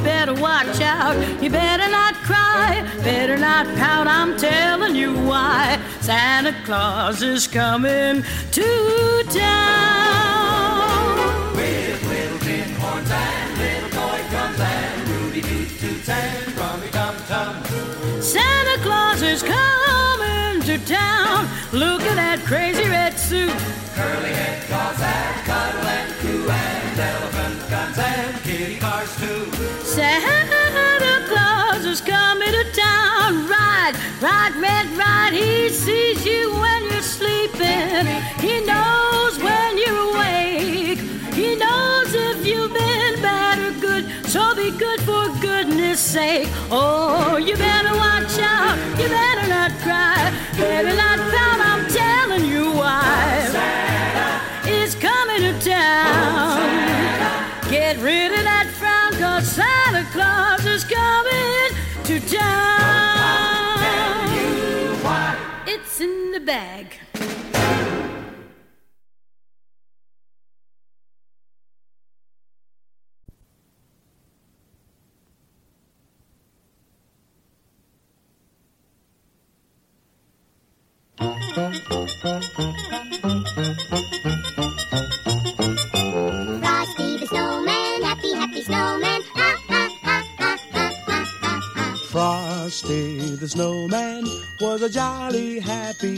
You better watch out. You better not cry. Better not pout. I'm telling you why. Santa Claus is coming to town. With little tin horns and little toy drums and Rudy Toots Toots and Rummy Tum Tum. Santa Claus is coming to town. Look at that crazy red suit. Curly head dolls that cuddle and coo and elephant guns and kitty cars too. Santa Claus is coming to town. Ride, ride, red, ride. He sees you when you're sleeping. He knows when you're awake. He knows if you've been bad or good. So be good for goodness sake. Oh, you better watch out. You better not cry. Better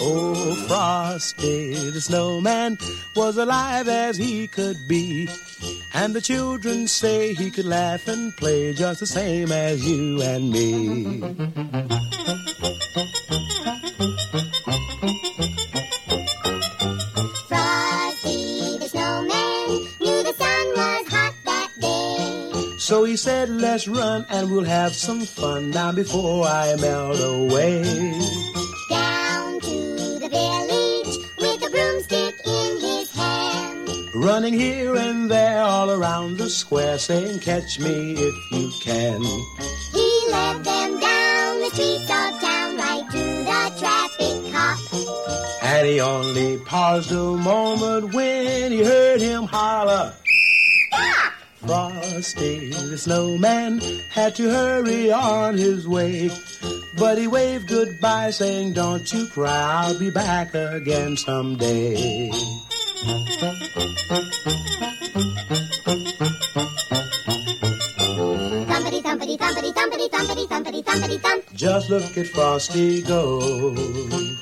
Oh, Frosty the snowman was alive as he could be. And the children say he could laugh and play just the same as you and me. Frosty the snowman knew the sun was hot that day. So he said, let's run and we'll have some fun now before I melt away. Running here and there all around the square saying, catch me if you can. He led them down the streets of town right to the traffic cop. And he only paused a moment when he heard him holler. Stop! Frosty the snowman had to hurry on his way. But he waved goodbye saying, don't you cry, I'll be back again someday. Just look at Frosty go.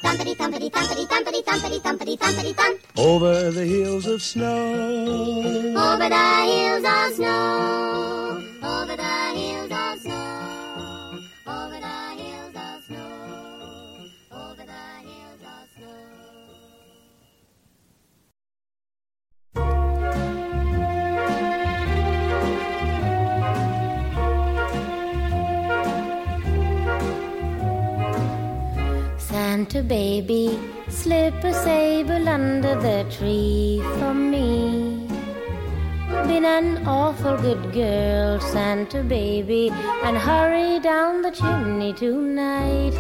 Thumpity thumpity thumpity thumpity thumpity thumpity thumpity thump. Over the hills of snow. Over the hills of snow. Over the hills of snow. Over the Santa baby, slip a sable under the tree for me. Been an awful good girl, Santa baby, and hurry down the chimney tonight.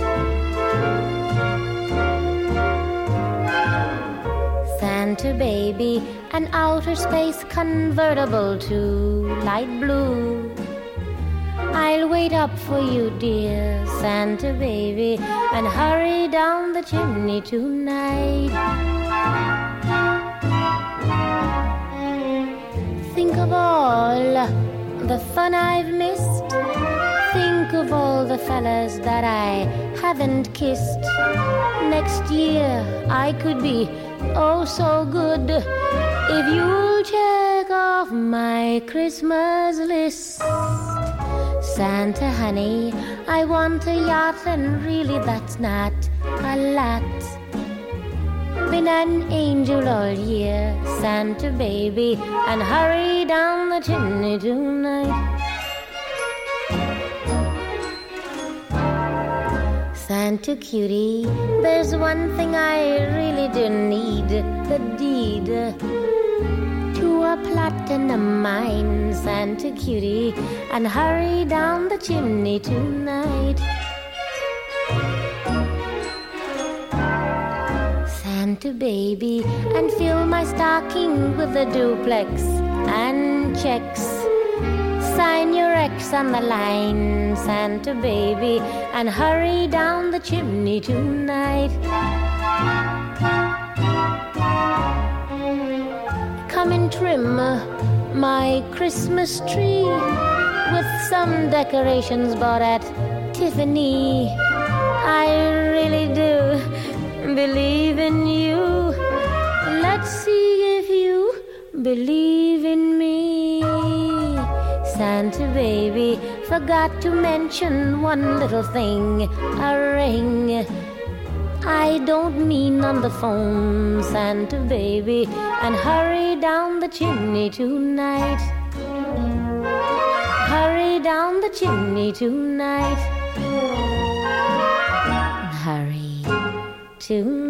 Santa baby, an outer space convertible to light blue. I'll wait up for you, dear Santa baby, and hurry down the chimney tonight. Think of all the fun I've missed. Think of all the fellas that I haven't kissed. Next year I could be oh so good if you'll check off my Christmas list. Santa honey, I want a yacht, and really that's not a lot. Been an angel all year, Santa baby, and hurry down the chimney tonight. Santa cutie, there's one thing I really do need the deed a platinum mine, Santa cutie, and hurry down the chimney tonight. Santa baby, and fill my stocking with a duplex and checks. Sign your X on the line, Santa baby, and hurry down the chimney tonight. Come and trim uh, my Christmas tree with some decorations bought at Tiffany. I really do believe in you. Let's see if you believe in me. Santa baby forgot to mention one little thing a ring. I don't mean on the phone, Santa baby, and hurry down the chimney tonight. Hurry down the chimney tonight. Hurry tonight.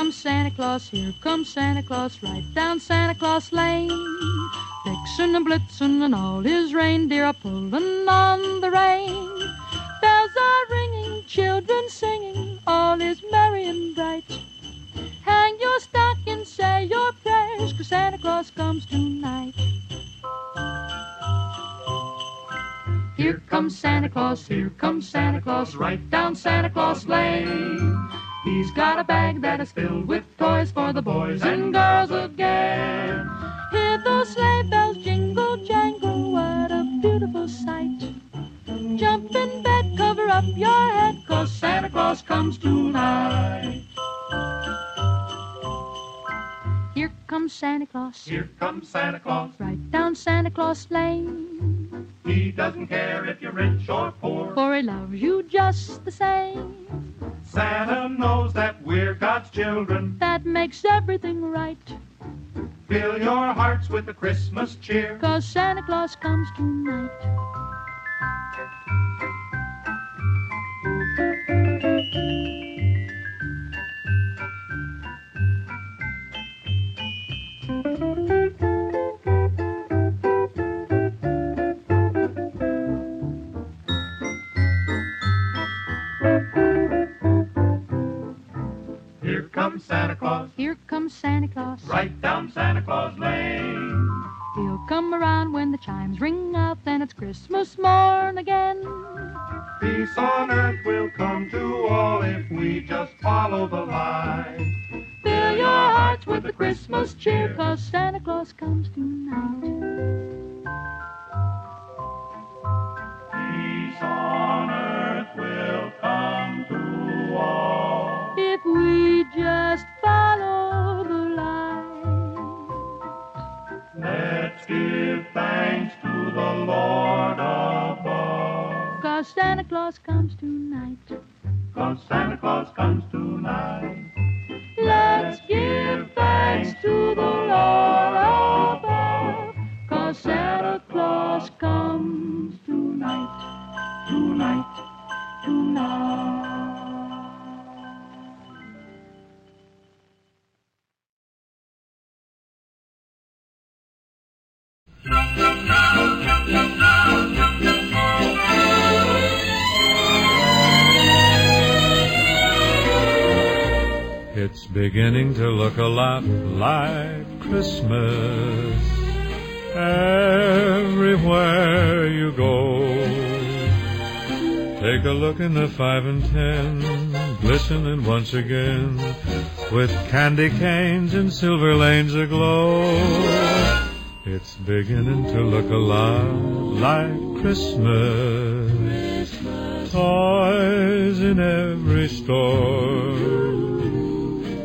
Comes Santa Claus, here comes Santa Claus, right down Santa Claus Lane. Vixen and Blitzen and all his reindeer are pulling on the rein. Bells are ringing, children singing, all is merry and bright. Hang your stocking, say your prayers, 'cause Santa Claus comes tonight. Here comes Santa Claus, here comes Santa Claus, right down Santa Claus Lane. He's got a bag that is filled with toys for the boys and girls again. Hear those sleigh bells jingle jangle, what a beautiful sight. Jump in bed, cover up your head, cause Santa Claus comes tonight. Here comes Santa Claus, Here comes Santa Claus. right down Santa Claus Lane. He doesn't care if you're rich or poor. For he loves you just the same. Santa knows that we're God's children. That makes everything right. Fill your hearts with the Christmas cheer. Cause Santa Claus comes tonight. Claus. Here comes Santa Claus. Right down Santa Claus Lane. He'll come around when the chimes ring out, then it's Christmas morn again. Peace on earth will come to all if we just follow the line. Fill your hearts with the Christmas cheer, cause Santa Claus comes tonight. Claus beginning to look a lot like Christmas everywhere you go. Take a look in the five and ten, glistening once again, with candy canes and silver lanes aglow. It's beginning to look a lot like Christmas. Toys in every store.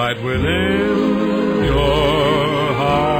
right within your heart.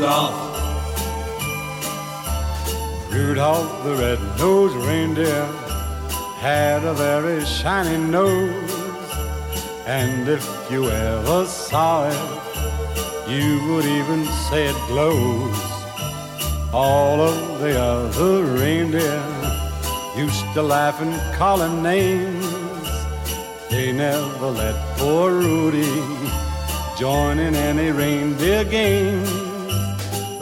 Rudolph. Rudolph the red-nosed reindeer had a very shiny nose. And if you ever saw it, you would even say it glows. All of the other reindeer used to laugh and call him names. They never let poor Rudy join in any reindeer game.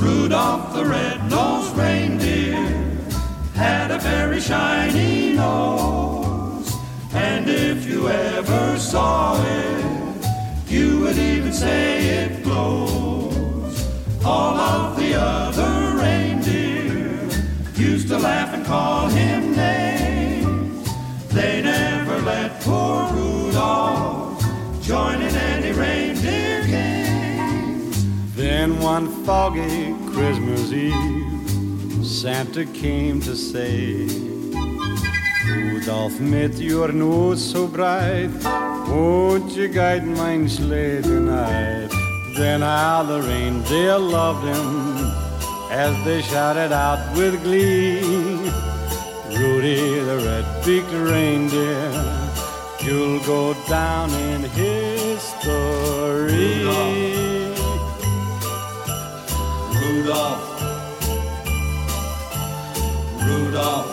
Rudolph the red-nosed reindeer had a very shiny nose. And if you ever saw it, you would even say it glows. All of the other reindeer used to laugh and call him names. They never let poor Rudolph join in any Then one foggy Christmas Eve, Santa came to say, Rudolph, mit your nose so bright, won't you guide my sleigh tonight? Then how the reindeer loved him as they shouted out with glee. Rudy the red-beaked reindeer, you'll go down in history. Rudolph. Rudolph. Rocking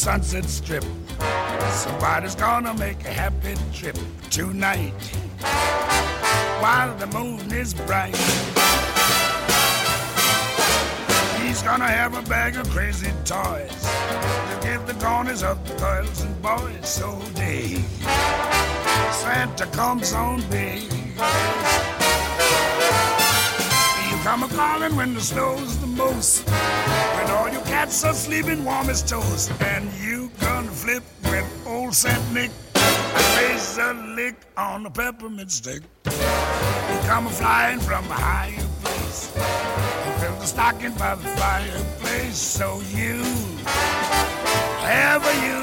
Sunset Strip. Somebody's gonna make a happy trip tonight while the moon is bright. He's gonna have a bag of crazy toys to give the corners of the girls and boys so day. Santa comes on big. Come a calling when the snow's the most. When all your cats are sleeping warm as toast. And you gonna flip with old Saint Nick. Raise a lick on a peppermint stick. You come a flying from a higher place. You fill the stocking by the fireplace. So you have a you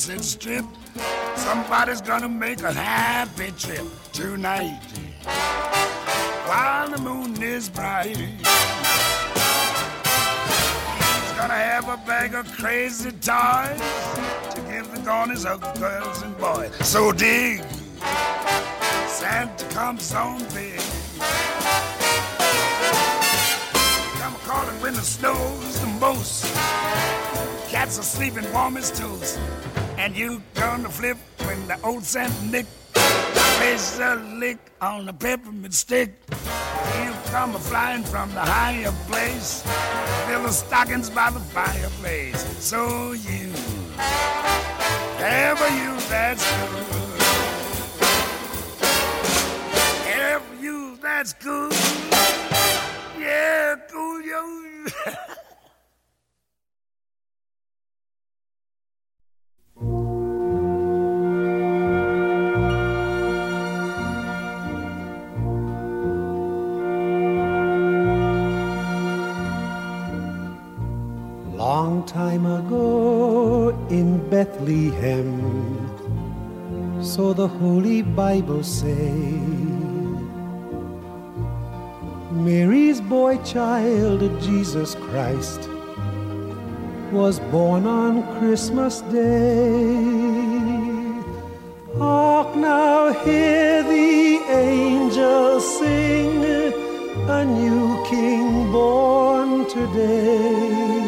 Sunset Strip, somebody's gonna make a happy trip tonight while the moon is bright. He's gonna have a bag of crazy toys to give the corners of girls and boys. So dig, Santa comes on big. Come calling when the snow's the most. Cats are sleeping warm as toast. And you gonna flip when the old Saint Nick plays a lick on the peppermint stick. You come a flying from the higher place. Fill the stockings by the fireplace. So you ever you that's good. Ever you that's good. Yeah, cool yo. Long time ago in Bethlehem, so the Holy Bible say, Mary's boy child, Jesus Christ, was born on Christmas Day. Hark now, hear the angels sing, a new king born today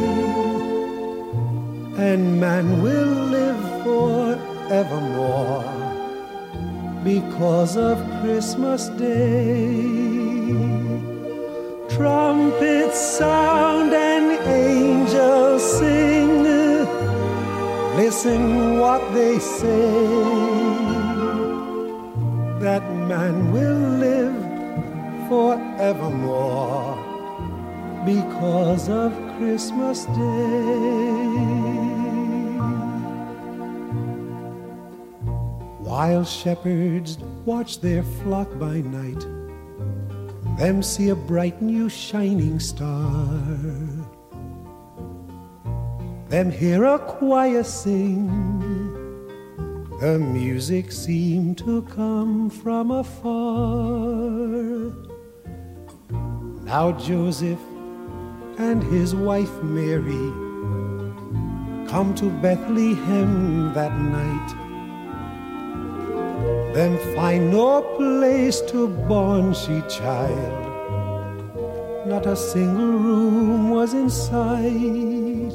and man will live forevermore because of Christmas Day. Trumpets sound and angels sing. Listen what they say that man will live forevermore because of Christmas Day. While shepherds watch their flock by night, them see a bright new shining star. Them hear a choir sing, the music seemed to come from afar. Now Joseph and his wife Mary come to Bethlehem that night. Then find no place to born she child. Not a single room was in sight.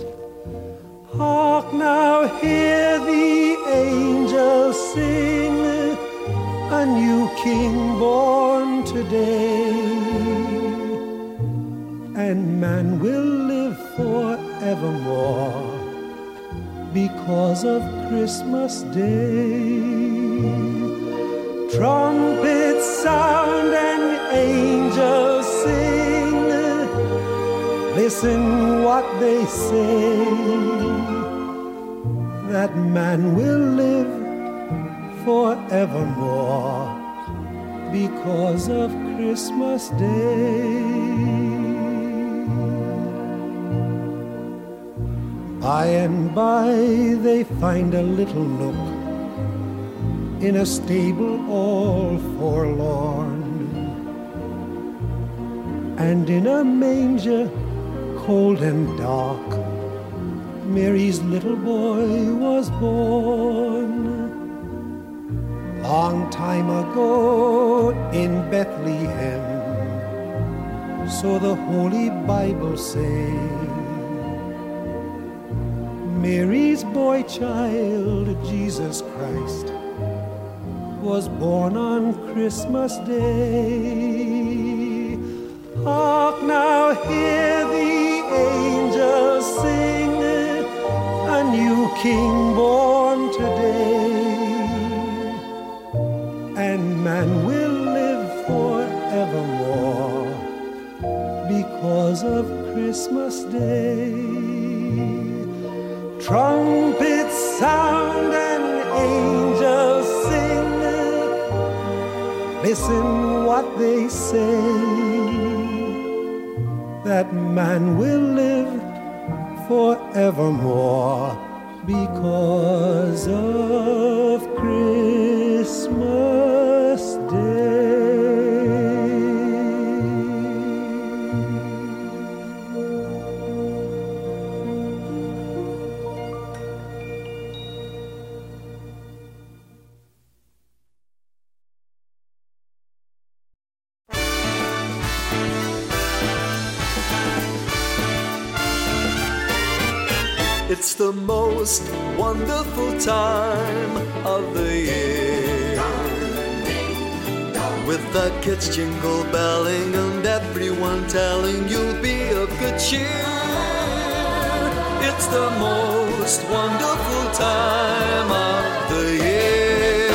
Hark now, hear the angels sing, a new king born today and man will live forevermore because of Christmas Day. Trumpets sound and angels sing. Listen what they say. That man will live forevermore because of Christmas Day. By and by they find a little nook in a stable all forlorn, and in a manger cold and dark, Mary's little boy was born. Long time ago in Bethlehem, so the Holy Bible say. Mary's boy child, Jesus Christ, was born on Christmas Day. Hark now, hear the angels sing, a new king born today. And man will live forevermore because of Christmas Day. Trumpets sound and angels sing. Listen what they say. That man will live forevermore because of Christmas most wonderful time of the year. With the kids jingle belling and everyone telling you'll be of good cheer. It's the most wonderful time of the year.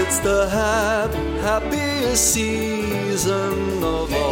It's the hap- happiest season of all.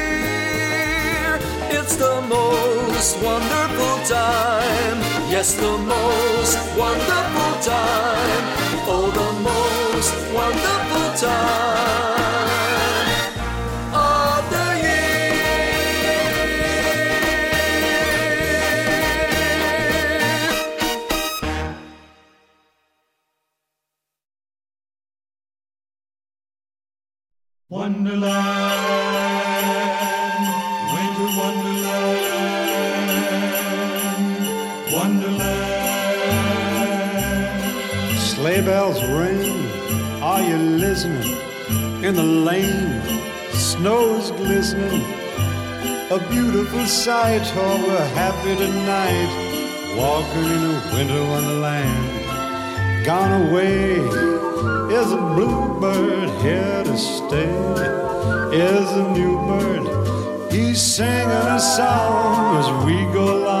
It's the most wonderful time. Yes, the most wonderful time. Oh, the most wonderful time of the year. Wonderland, listening? in the lane, snow's glistening, a beautiful sight. Oh, we're happy tonight, walking in a winter wonderland. Gone away is a bluebird here to stay. Is a new bird, he's singing a song as we go along,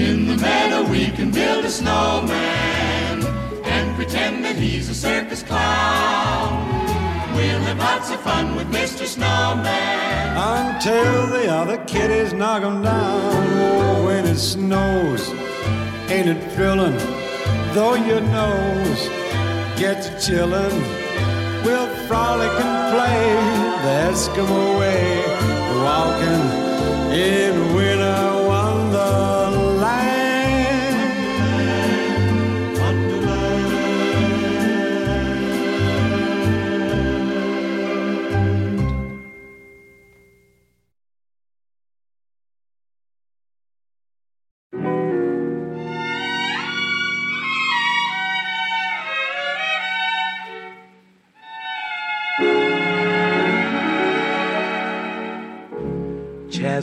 In the meadow we can build a snowman and pretend that he's a circus clown. We'll have lots of fun with Mr. Snowman. Until the other kiddies knock him down. When it snows, ain't it thrilling? Though your nose gets chillin', we'll frolic and play the Eskimo way, walking in winter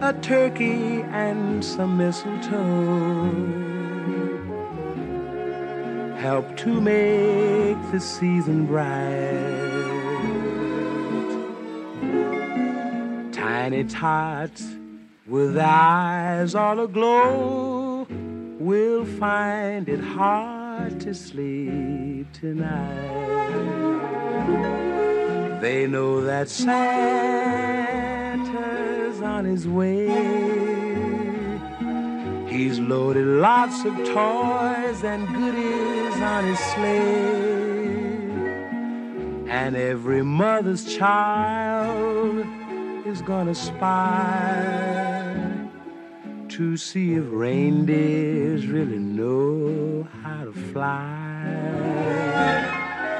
a turkey and some mistletoe help to make the season bright. Tiny tots with eyes all aglow will find it hard to sleep tonight. They know that Santa's on his way. He's loaded lots of toys and goodies on his sleigh. And every mother's child is gonna spy to see if reindeers really know how to fly.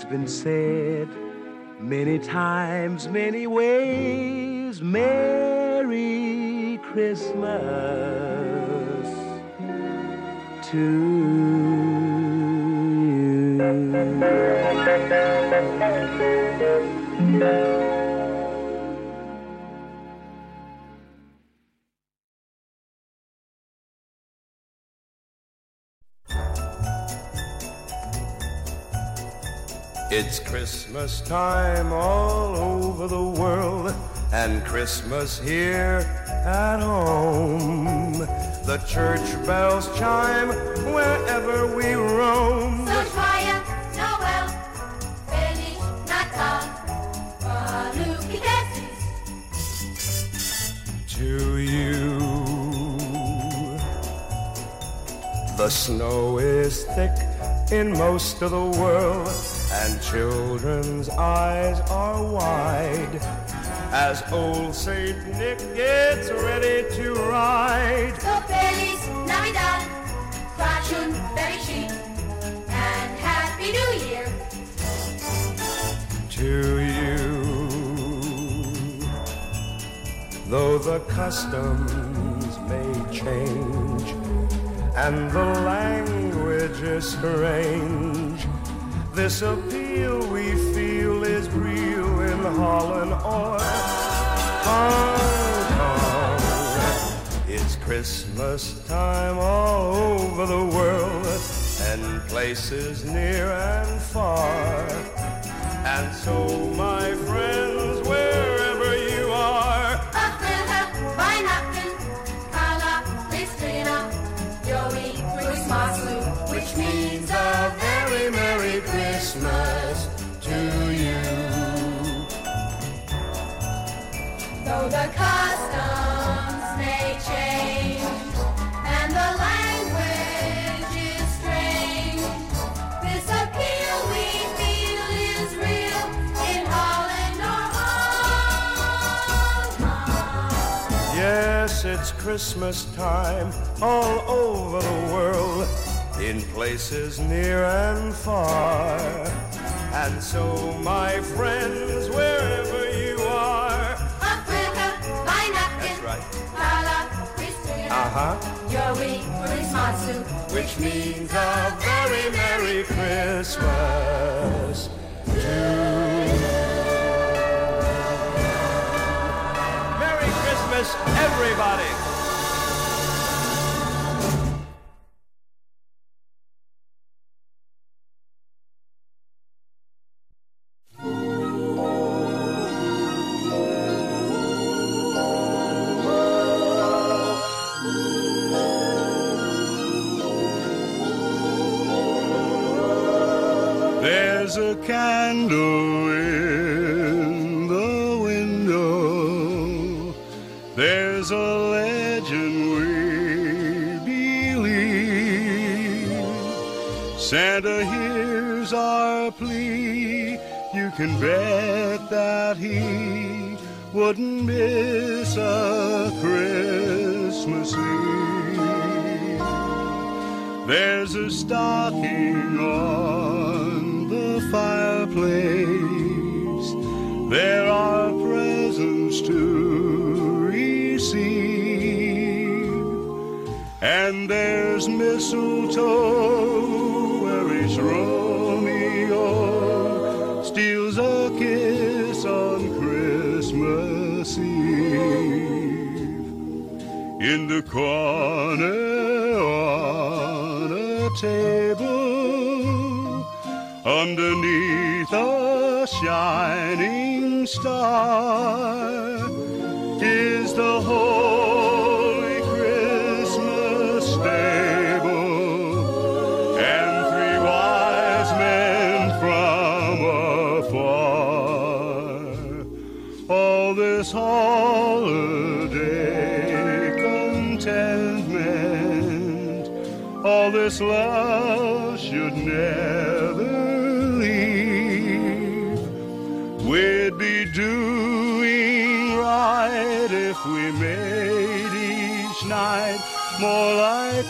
It's been said many times, many ways, Merry Christmas It's Christmas time all over the world, and Christmas here at home. The church bells chime wherever we roam. So joyeux Noël, Feliz Natal, Maluki to you. The snow is thick in most of the world, and children's eyes are wide. As old Saint Nick gets ready to ride, So Feliz Navidad, crash un berry and Happy New Year. to you. Though the customs may change and the language is strange, this appeal we feel is real in Holland or Hong Kong. It's Christmas time all over the world and places near and far. And so, my friends, wherever Christmas to you. Though the customs may change and the language is strange, this appeal we feel is real in Holland or Yes, it's Christmas time all over the world, in places near and far. And so, my friends, wherever you are, April, Weihnachten, that's right. Kala, Listrina, Uh huh. Joey, Christmas, Which means a very Merry Christmas to Merry Christmas, everybody! Santa hears our plea. You can bet that he wouldn't miss a Christmas Eve. There's a stocking on the fireplace. There are presents to receive. And there's mistletoe in the corner on a table underneath a shining star is the holy Christmas stable and three wise men from afar all this this love should never leave. We'd be doing right if we made each night more like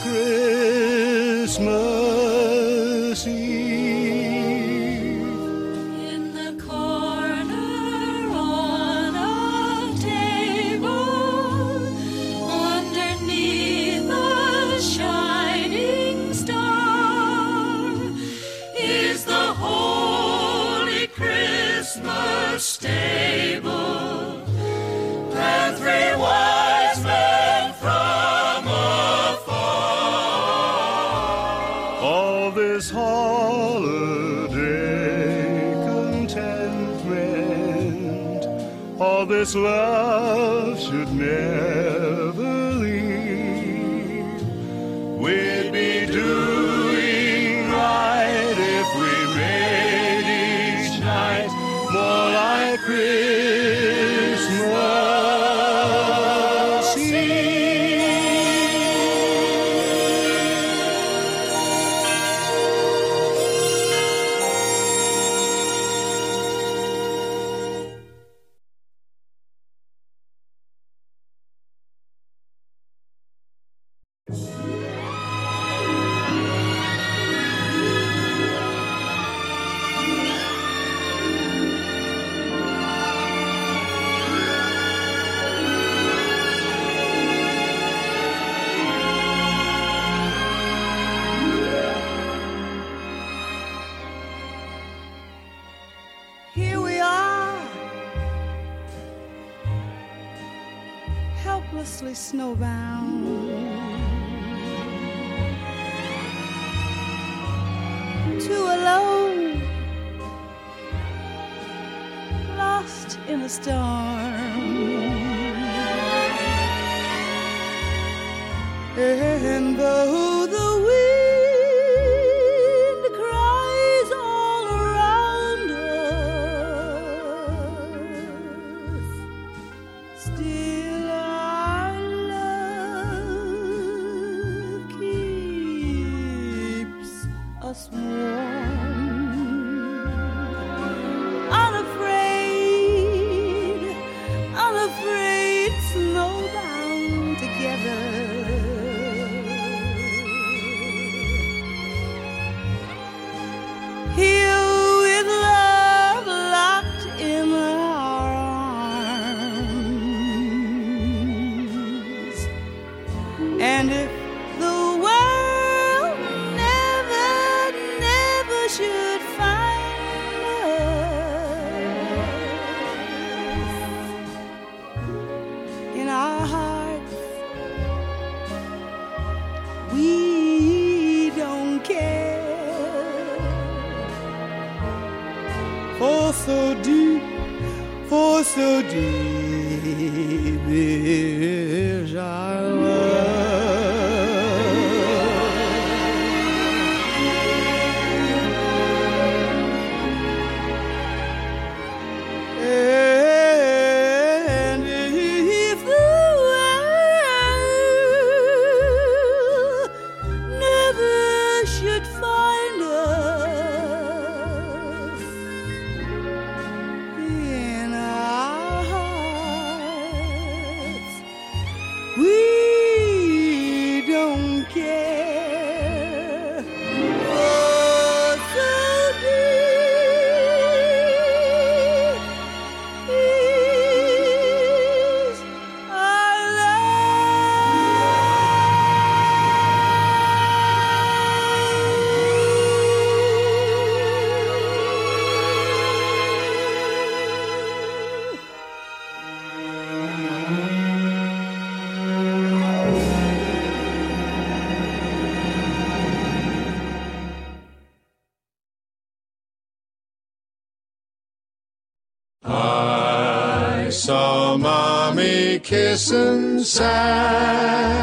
kissing Santa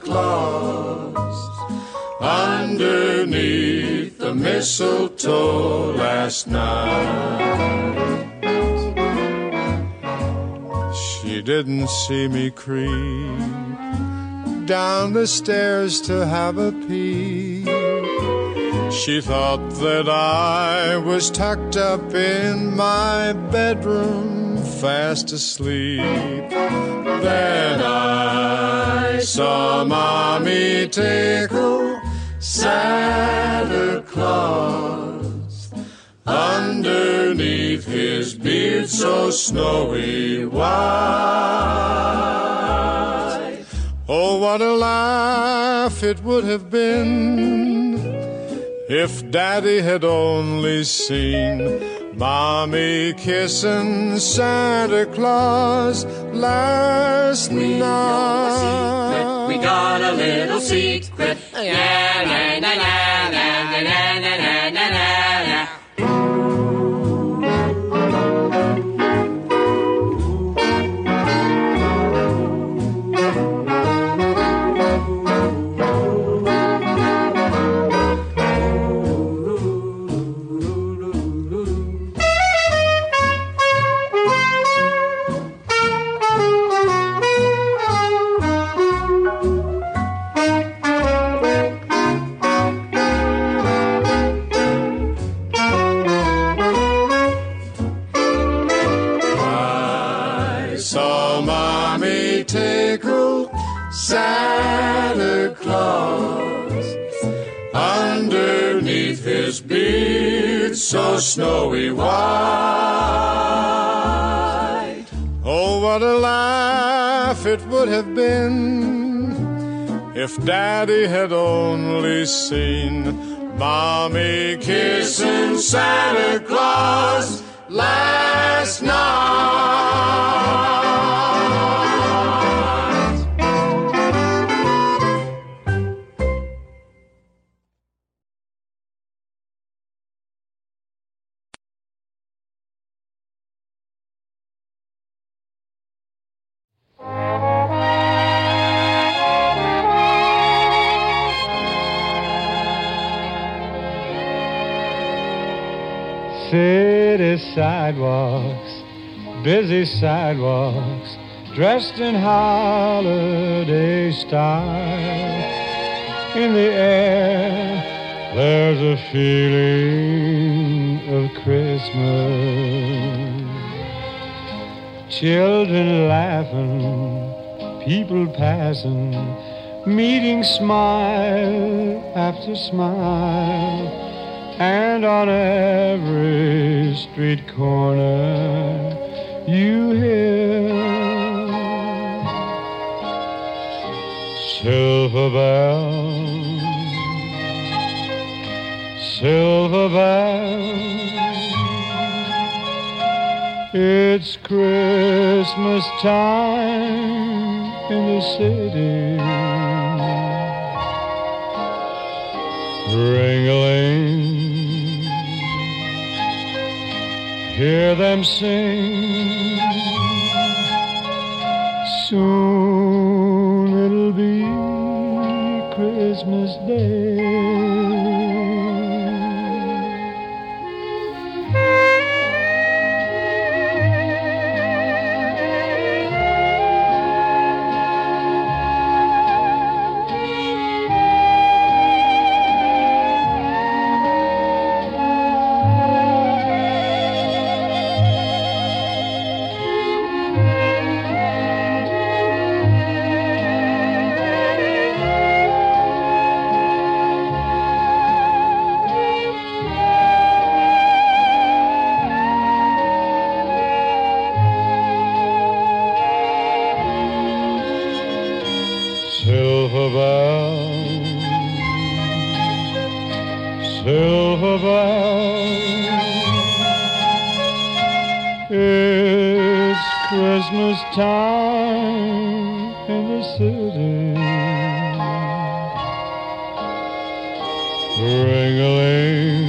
Claus underneath the mistletoe last night. She didn't see me creep down the stairs to have a peek. She thought that I was tucked up in my bedroom, fast asleep. Then I saw Mommy tickle Santa Claus underneath his beard so snowy white. Oh, what a laugh it would have been if Daddy had only seen Mommy kissing Santa Claus last night. We got a little secret. Oh, yeah, na na na so snowy white. Oh, what a laugh it would have been if Daddy had only seen Mommy kissing Santa Claus last night. City sidewalks, busy sidewalks, dressed in holiday style. In the air, there's a feeling of Christmas. Children laughing, people passing, meeting smile after smile. And on every street corner, you hear silver bells, silver bells. It's Christmas time in the city. Ring-a-ling, hear them sing. Soon it'll be Christmas Day. Christmas time in the city. Ring-a-ling,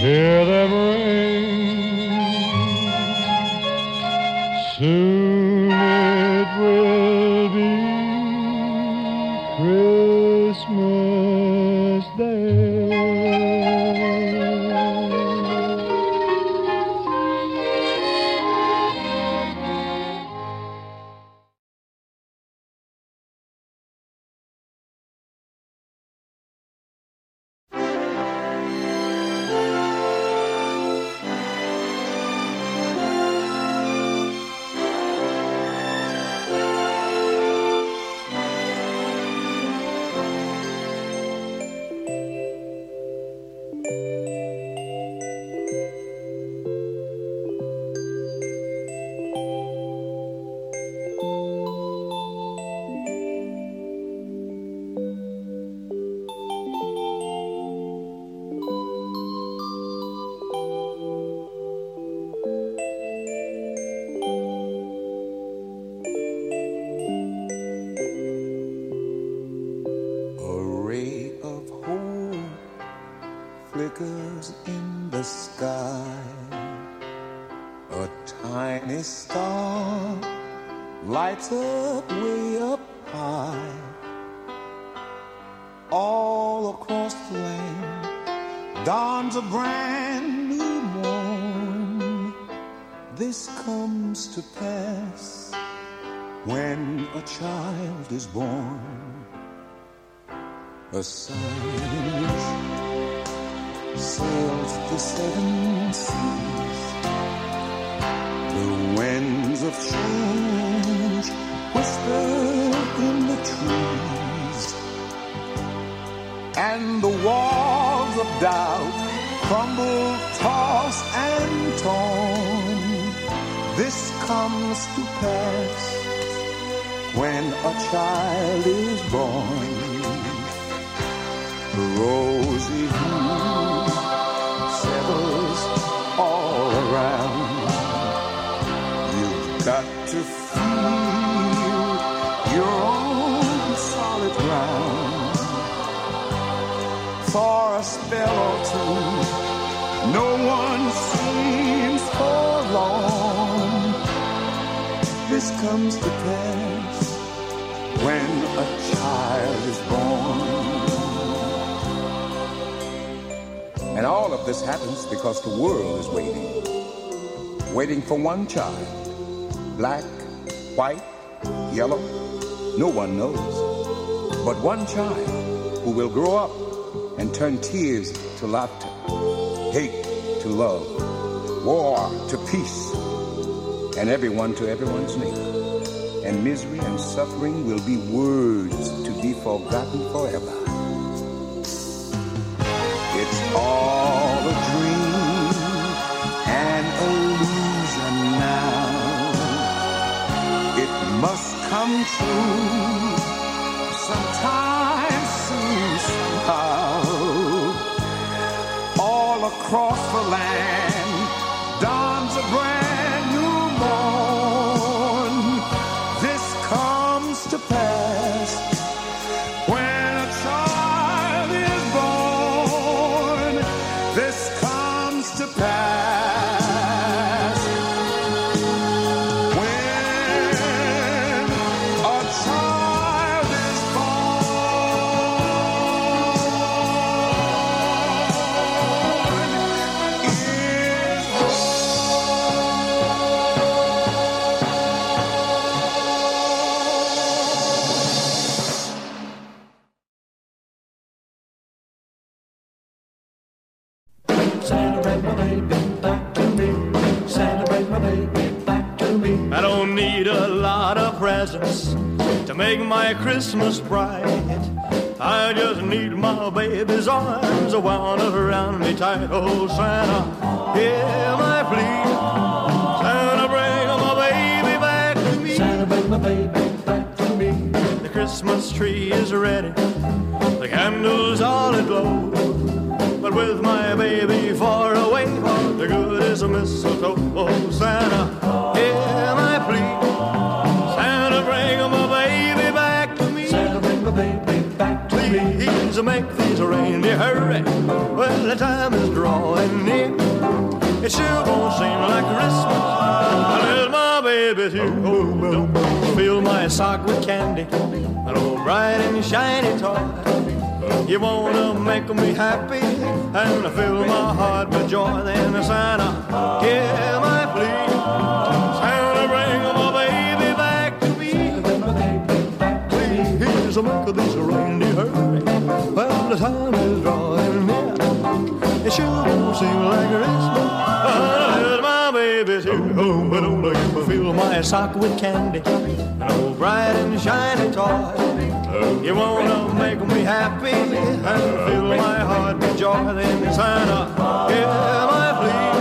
hear them ring. Soon it will be Christmas Day. Comes to pass when a child is born. And all of this happens because the world is waiting. Waiting for one child. Black, white, yellow, no one knows. But one child who will grow up and turn tears to laughter, hate to love, war to peace, and everyone to everyone's neighbor. And misery and suffering will be words to be forgotten forever. It's all a dream, an illusion now. It must come true sometime soon, somehow. All across the land fill my sock with candy, an old bright and shiny toy. You wanna make me happy and fill my heart with joy. Then Santa, hear my plea. Santa, bring my baby back to me. Please make these reindeer hurry. Well, the time is drawing near. It sure won't seem like Christmas baby's here. Oh, but don't like fill my sock with candy, an old bright and shiny toy. You wanna make me happy and fill my heart with joy. Then Santa, hear my plea.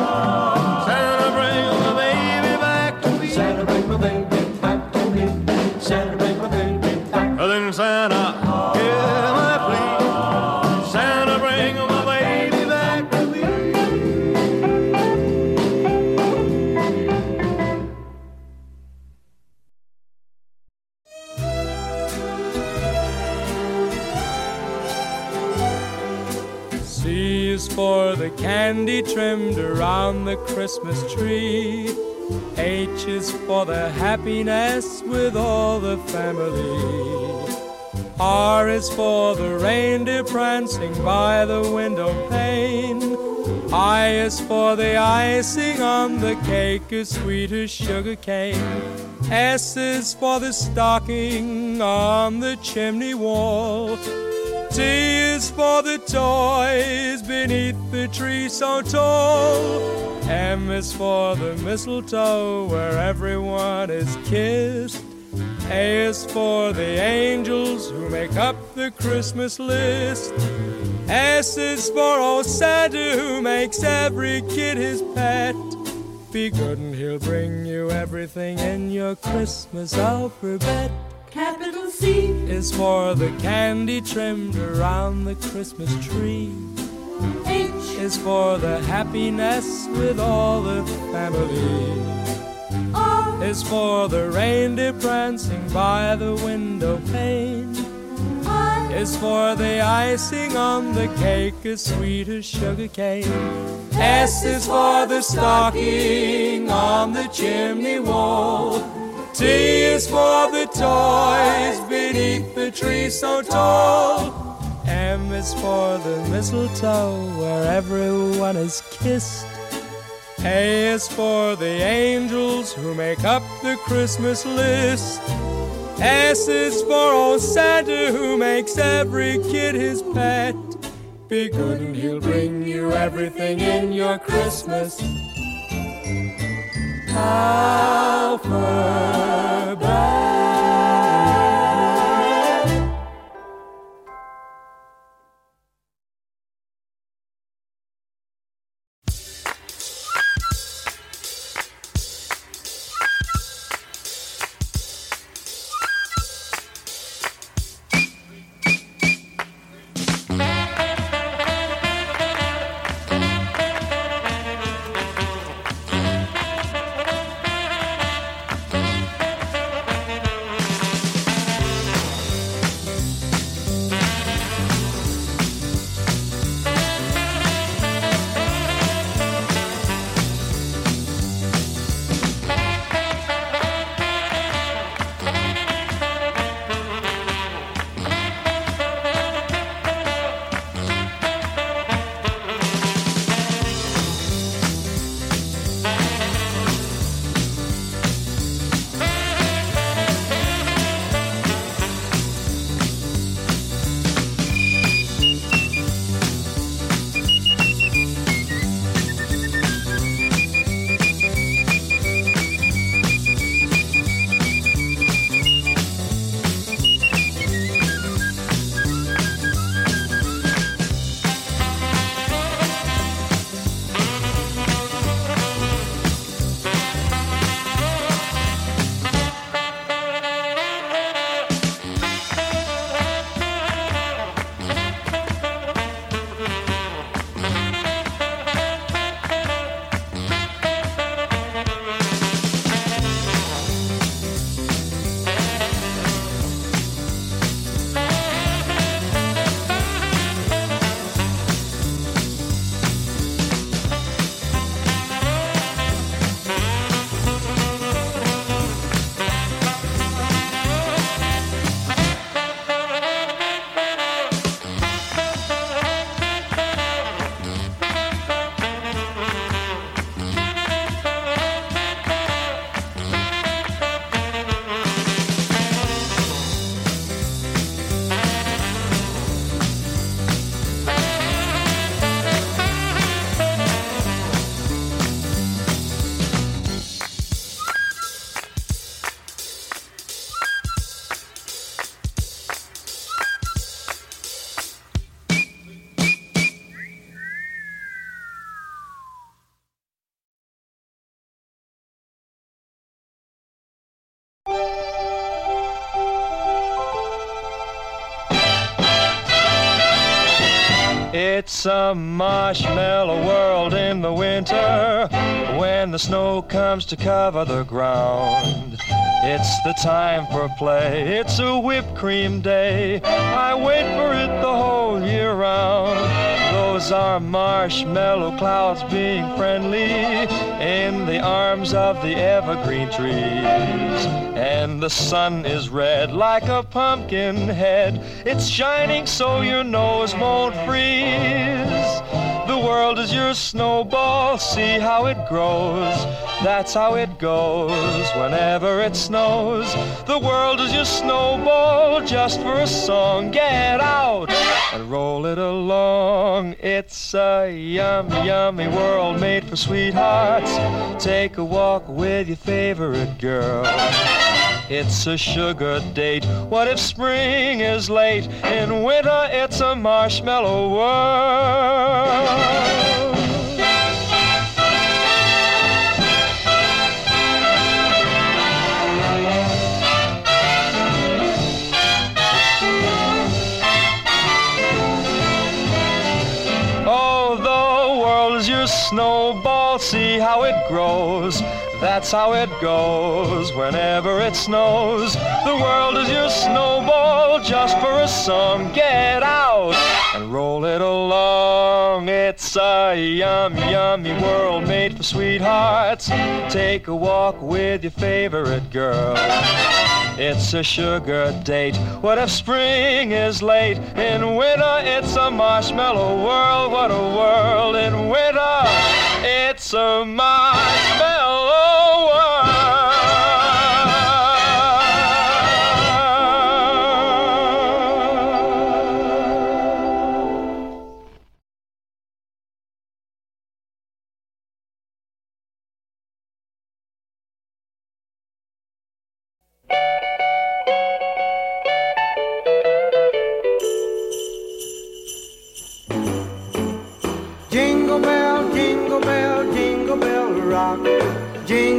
Candy trimmed around the Christmas tree. H is for the happiness with all the family. R is for the reindeer prancing by the window pane. I is for the icing on the cake as sweet as sugar cane. S is for the stocking on the chimney wall. T is for the toys beneath the tree so tall. M is for the mistletoe where everyone is kissed. A is for the angels who make up the Christmas list. S is for old Santa who makes every kid his pet. Be good and he'll bring you everything in your Christmas alphabet. Capital C is for the candy trimmed around the Christmas tree. H is for the happiness with all the family. R is for the reindeer prancing by the window pane. I is for the icing on the cake as sweet as sugar cane. S is for the stocking on the chimney wall. T is for the toys beneath the tree so tall. M is for the mistletoe where everyone is kissed. A is for the angels who make up the Christmas list. S is for old Santa who makes every kid his pet. Be good and he'll bring you everything in your Christmas alphabet. It's a marshmallow world in the winter when the snow comes to cover the ground. It's the time for play. It's a whipped cream day. I wait for it the whole year round. Those are marshmallow clouds being friendly in the arms of the evergreen trees. The sun is red like a pumpkin head. It's shining so your nose won't freeze. The world is your snowball, see how it grows. That's how it goes whenever it snows. The world is your snowball, just for a song. Get out and roll it along. It's a yummy, yummy world made for sweethearts. Take a walk with your favorite girl. It's a sugar date. What if spring is late? In winter, it's a marshmallow world. Oh, the world's your snowball. See how it grows. That's how it goes whenever it snows. The world is your snowball just for a song. Get out and roll it along. It's a yum, yummy world made for sweethearts. Take a walk with your favorite girl. It's a sugar date. What if spring is late? In winter, it's a marshmallow world. What a world in winter! It's a marshmallow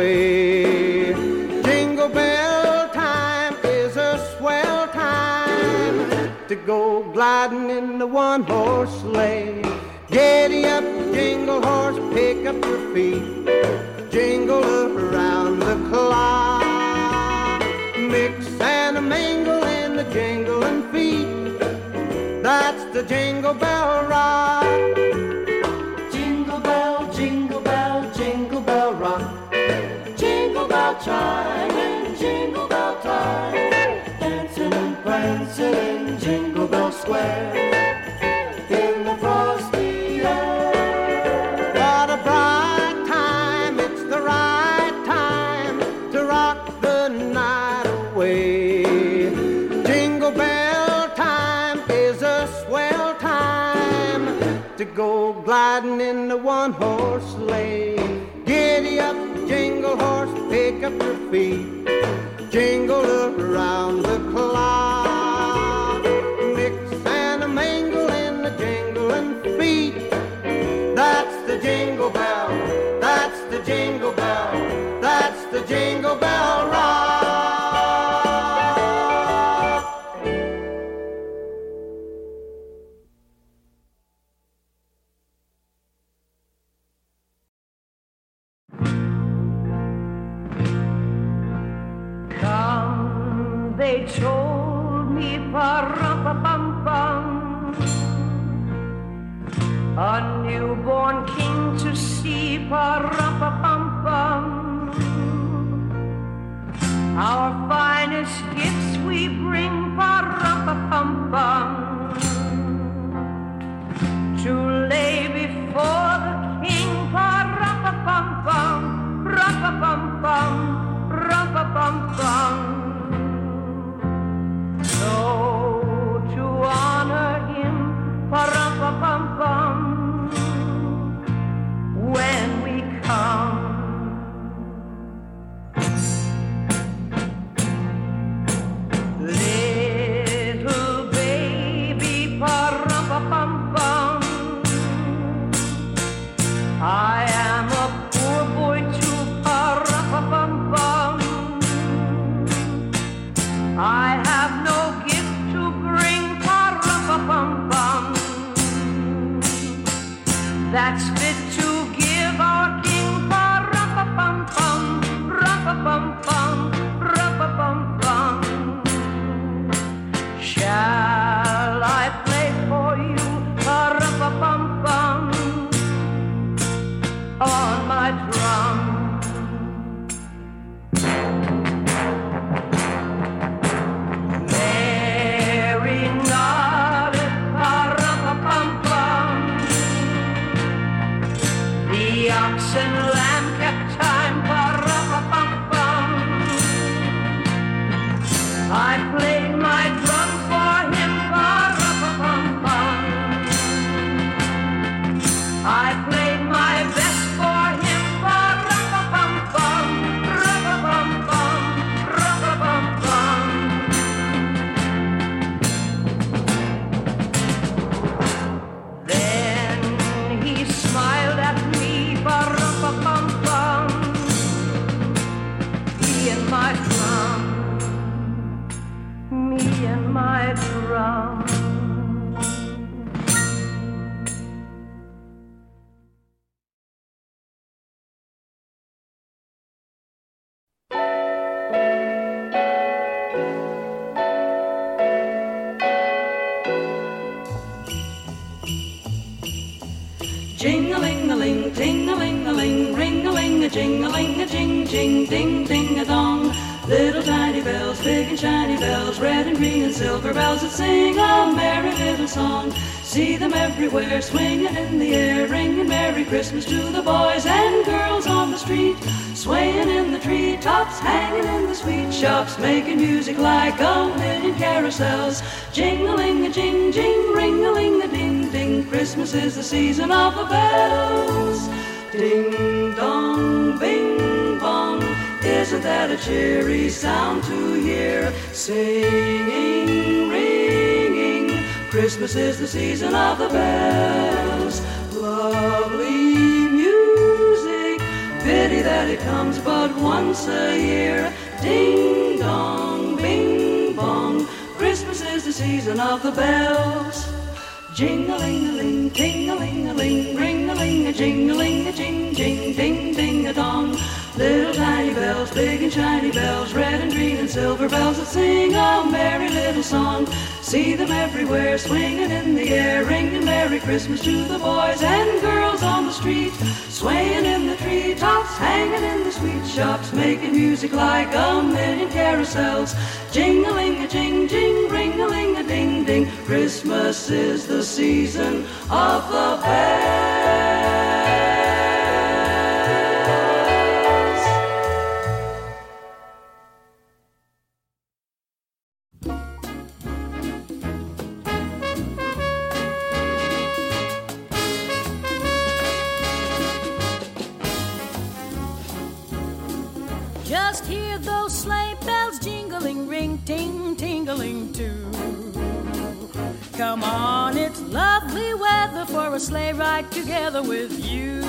Away. Jingle bell time is a swell time to go gliding in the one horse sleigh. Giddy up, jingle horse, pick up your feet, jingle up around the clock. Mix and a mingle in the jingling feet. That's the jingle bell rock. Bell chime and jingle bell time. Dancing and prancing in Jingle Bell Square. In the frosty air. What a bright time, it's the right time to rock the night away. Jingle bell time is a swell time to go gliding in the one horse feet, jingle around the clock. Mix and a mingle in the jingling feet. That's the jingle bell, that's the jingle bell, that's the jingle bell the bells. Ding dong, bing bong. Isn't that a cheery sound to hear? Singing, ringing. Christmas is the season of the bells. Lovely music. Pity that it comes but once a year. Ding dong, bing bong. Christmas is the season of the bells. Jing-a-ling-a-ling, ting-a-ling-a-ling, ring-a-ling-a-jing-a-ling-a-jing, jing, ding, ding-a-dong. Little tiny bells, big and shiny bells, red and green and silver bells that sing a merry little song. See them everywhere, swinging in the air, ringing Merry Christmas to the boys and girls on the street. Swaying in the treetops, hanging in the sweet shops, making music like a million carousels. Jing-a-ling-a-jing, jing, ring-a-ling-a-ding, ding. Christmas is the season of the bells. On, it's lovely weather for a sleigh ride together with you.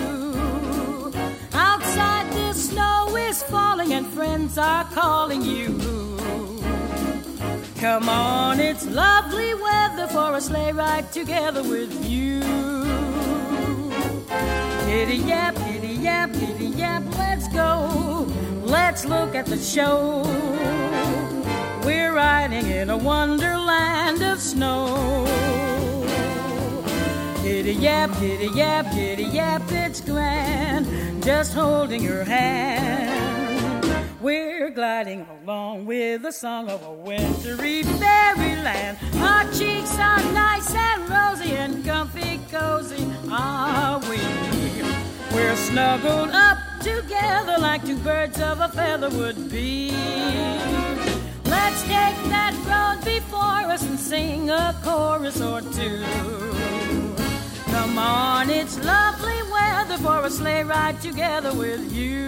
Outside the snow is falling and friends are calling you. Come on, it's lovely weather for a sleigh ride together with you. Giddy yap, giddy yap, giddy yap, let's go. Let's look at the show. We're riding in a wonderland of snow. Giddy yap, giddy yap, giddy yap, it's grand. Just holding your hand. We're gliding along with the song of a wintry fairyland. Our cheeks are nice and rosy and comfy cozy, are we? We're snuggled up together like two birds of a feather would be. Let's take that road before us and sing a chorus or two. Come on, it's lovely weather for a sleigh ride together with you.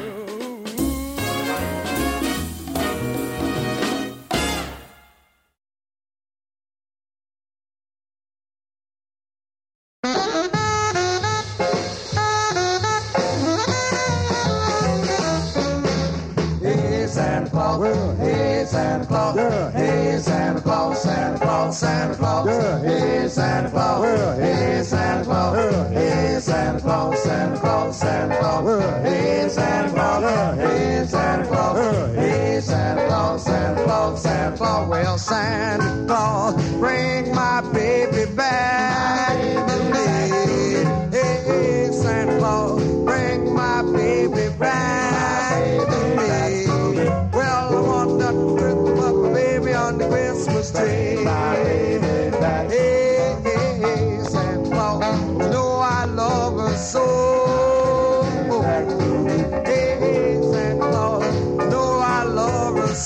Hey Santa Claus, hey Santa Claus, hey Santa Claus, Santa Claus, Santa Claus, hey Santa Claus, hey Santa Claus, hey Santa Claus, Santa Claus, Santa Claus, hey Santa Claus, hey Santa Claus, hey Santa Claus, Santa Claus, Santa Claus, well Santa Claus, bring my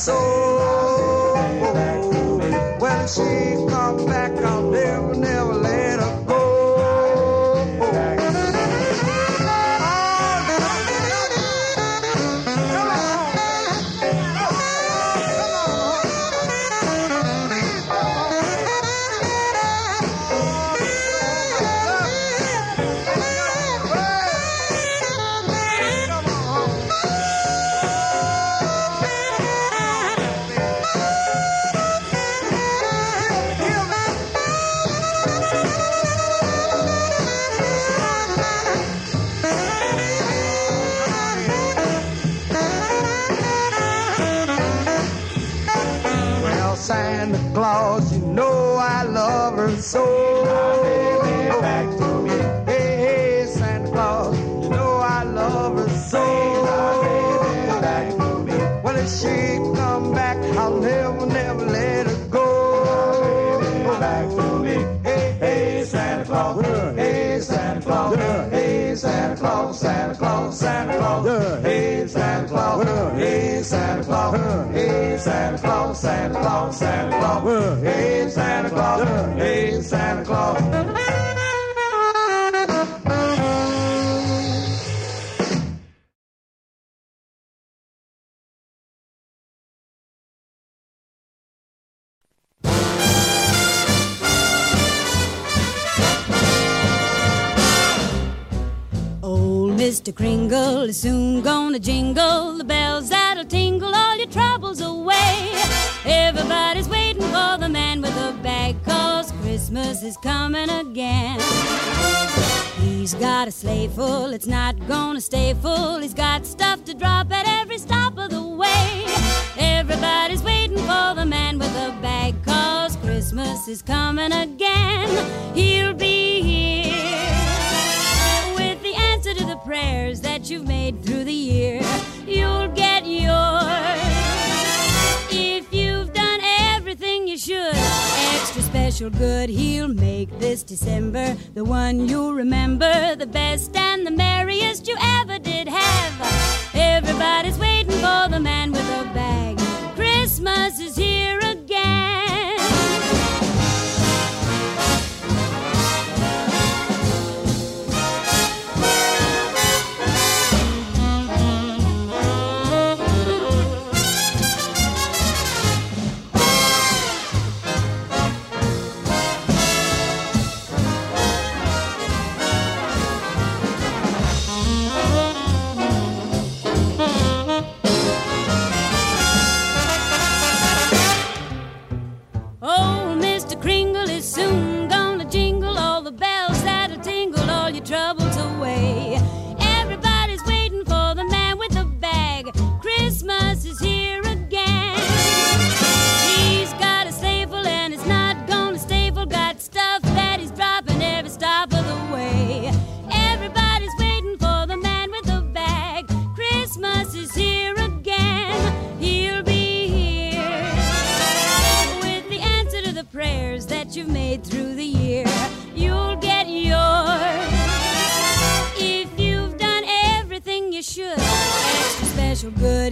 love Santa Claus, hey, Santa Claus, hey, Santa Claus, hey, Santa Claus, Santa Claus, Santa Claus, hey, Santa Claus, hey, Santa Claus. Old Mr. Kringle is soon gonna jingle the bells that'll tingle all your troubles away. Everybody's waiting for the man with the bag, cause Christmas is coming again. He's got a sleigh full, it's not gonna stay full. He's got stuff to drop at every stop of the way. Everybody's waiting for the man with the bag, cause Christmas is coming again. He'll be here answer to the prayers that you've made through the year. You'll get yours if you've done everything you should. Extra special good, he'll make this December the one you'll remember, the best and the merriest you ever did have. Everybody's waiting for the man with a bag. Christmas is here again.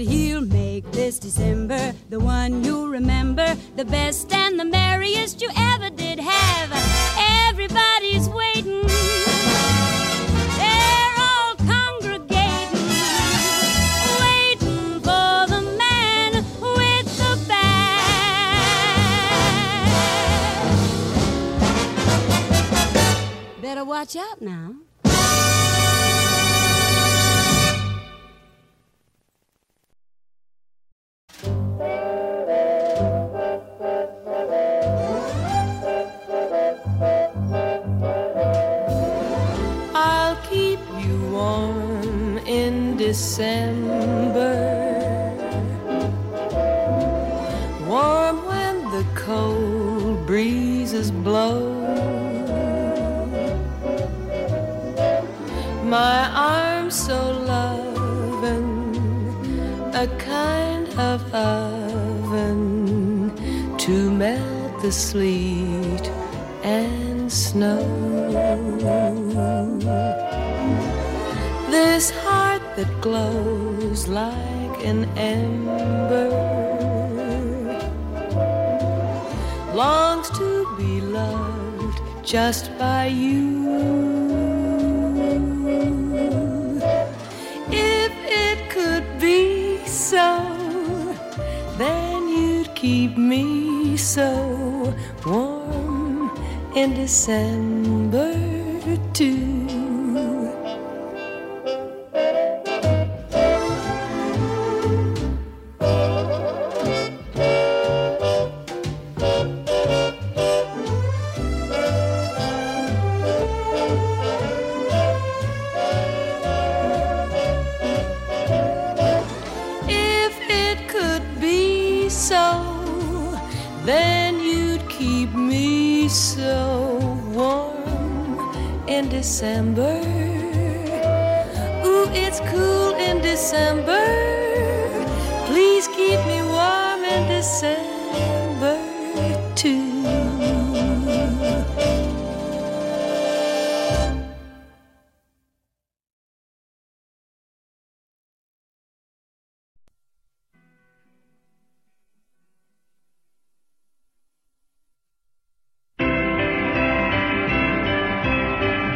He'll make this December the one you'll remember, the best and the merriest you ever did have. Everybody's waiting. They're all congregating, waiting for the man with the bag. better watch out now. December. Warm when the cold breezes blow. My arms so loving, a kind of oven to melt the sleet and snow. This heart that glows like an ember longs to be loved just by you. If it could be so, then you'd keep me so warm in December too. December. Ooh, it's cool in December.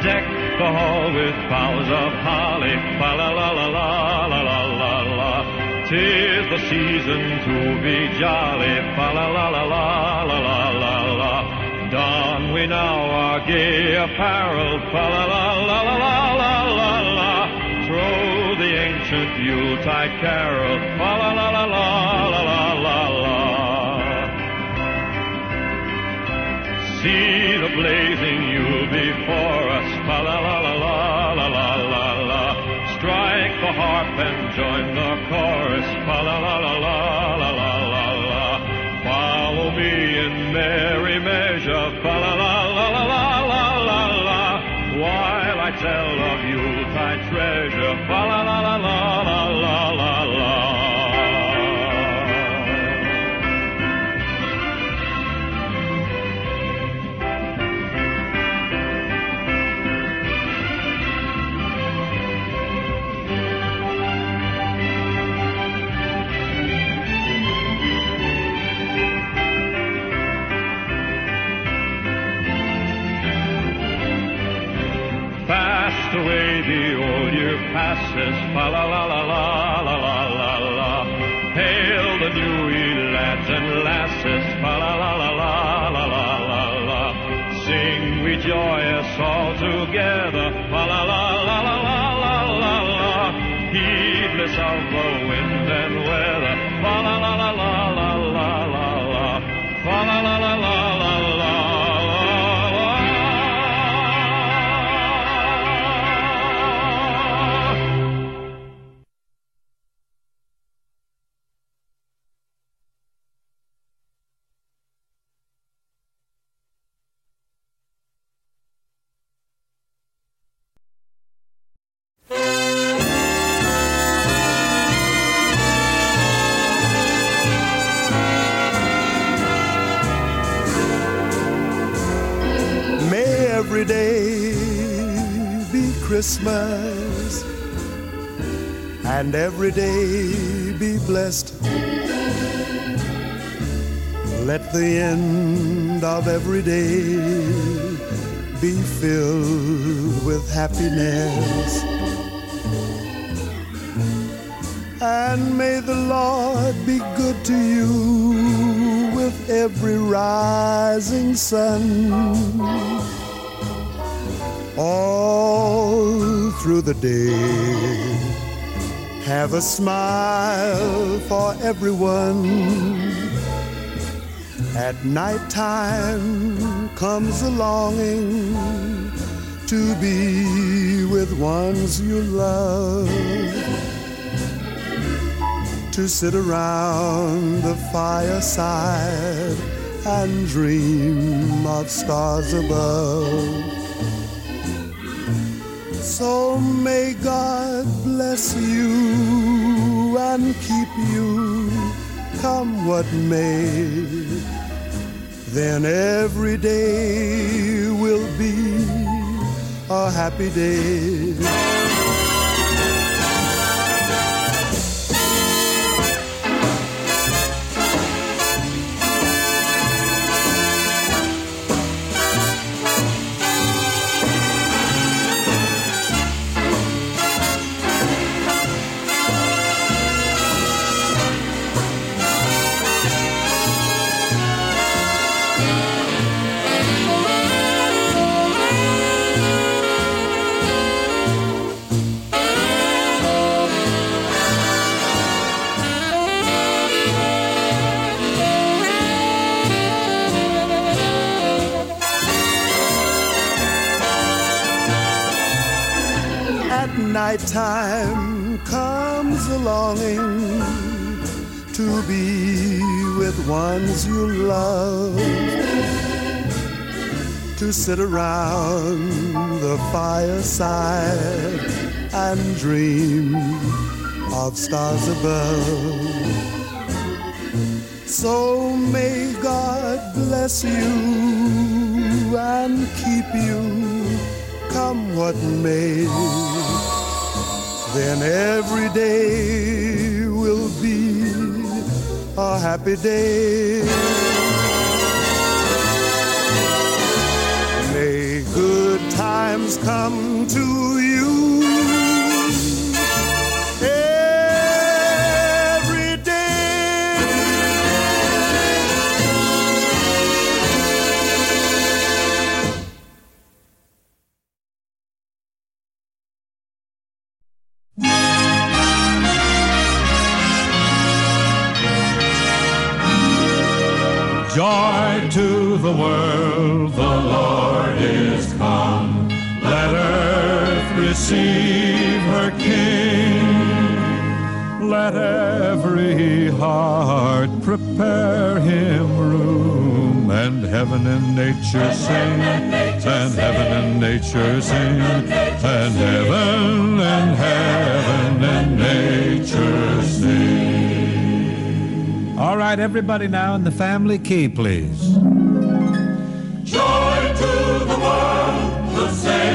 Deck the hall with boughs of holly, la la la la la la la la. Tis the season to be jolly, la la la la la la la la. Don we now our gay apparel, la la la la la la la la. Throw the ancient Yuletide carol, fa la la la la la la la la. See the blazing Yule before Christmas and every day be blessed. Let the end of every day be filled with happiness. And may the Lord be good to you with every rising sun. All through the day. Have a smile for everyone. At night time comes a longing to be with ones you love. To sit around the fireside and dream of stars above. So may God bless you and keep you, come what may. Then every day will be a happy day. At night time comes a longing to be with ones you love. To sit around the fireside and dream of stars above. So may God bless you and keep you, come what may. Then every day will be a happy day. May good times come to you. Nature sing. And heaven and heaven and nature sing. All right, everybody now in the family key, please. Joy to the world, the Savior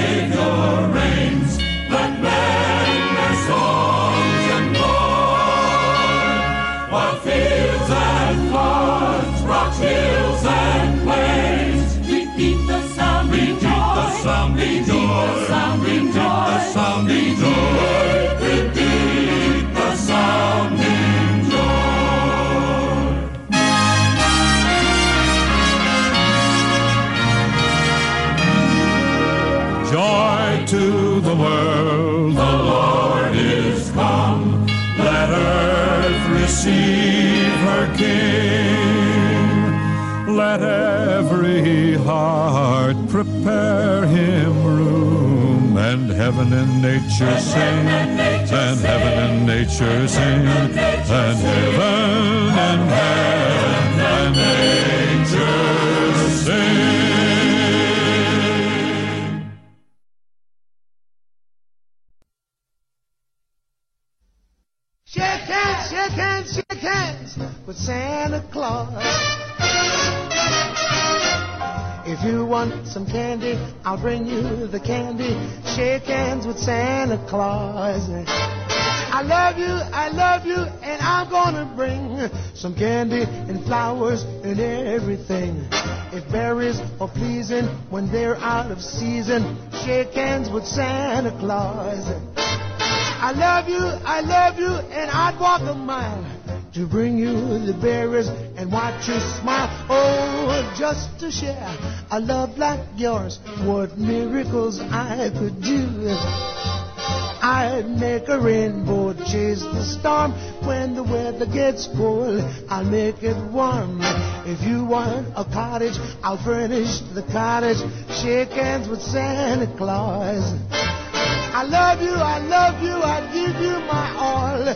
Let every heart prepare him room. And heaven and nature sing. And heaven and nature sing. And heaven and heaven I'll bring you the candy. Shake hands with Santa Claus. I love you, I love you, and I'm gonna bring some candy and flowers and everything. If berries are pleasing when they're out of season, shake hands with Santa Claus. I love you, I love you, and I'd walk a mile to bring you the berries and watch you smile. Oh, just to share a love like yours, what miracles I could do. I'd make a rainbow chase the storm. When the weather gets cold, I'll make it warm. If you want a cottage, I'll furnish the cottage. Shake hands with Santa Claus. I love you, I love you, I give you my all.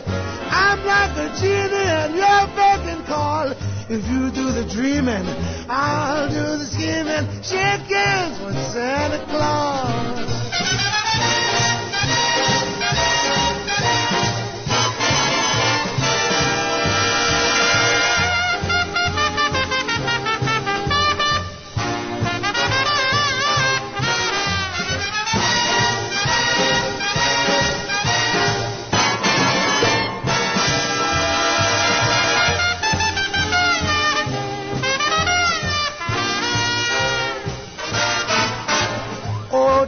I'm like a genie and you're and call. If you do the dreaming, I'll do the scheming. Shake hands with Santa Claus.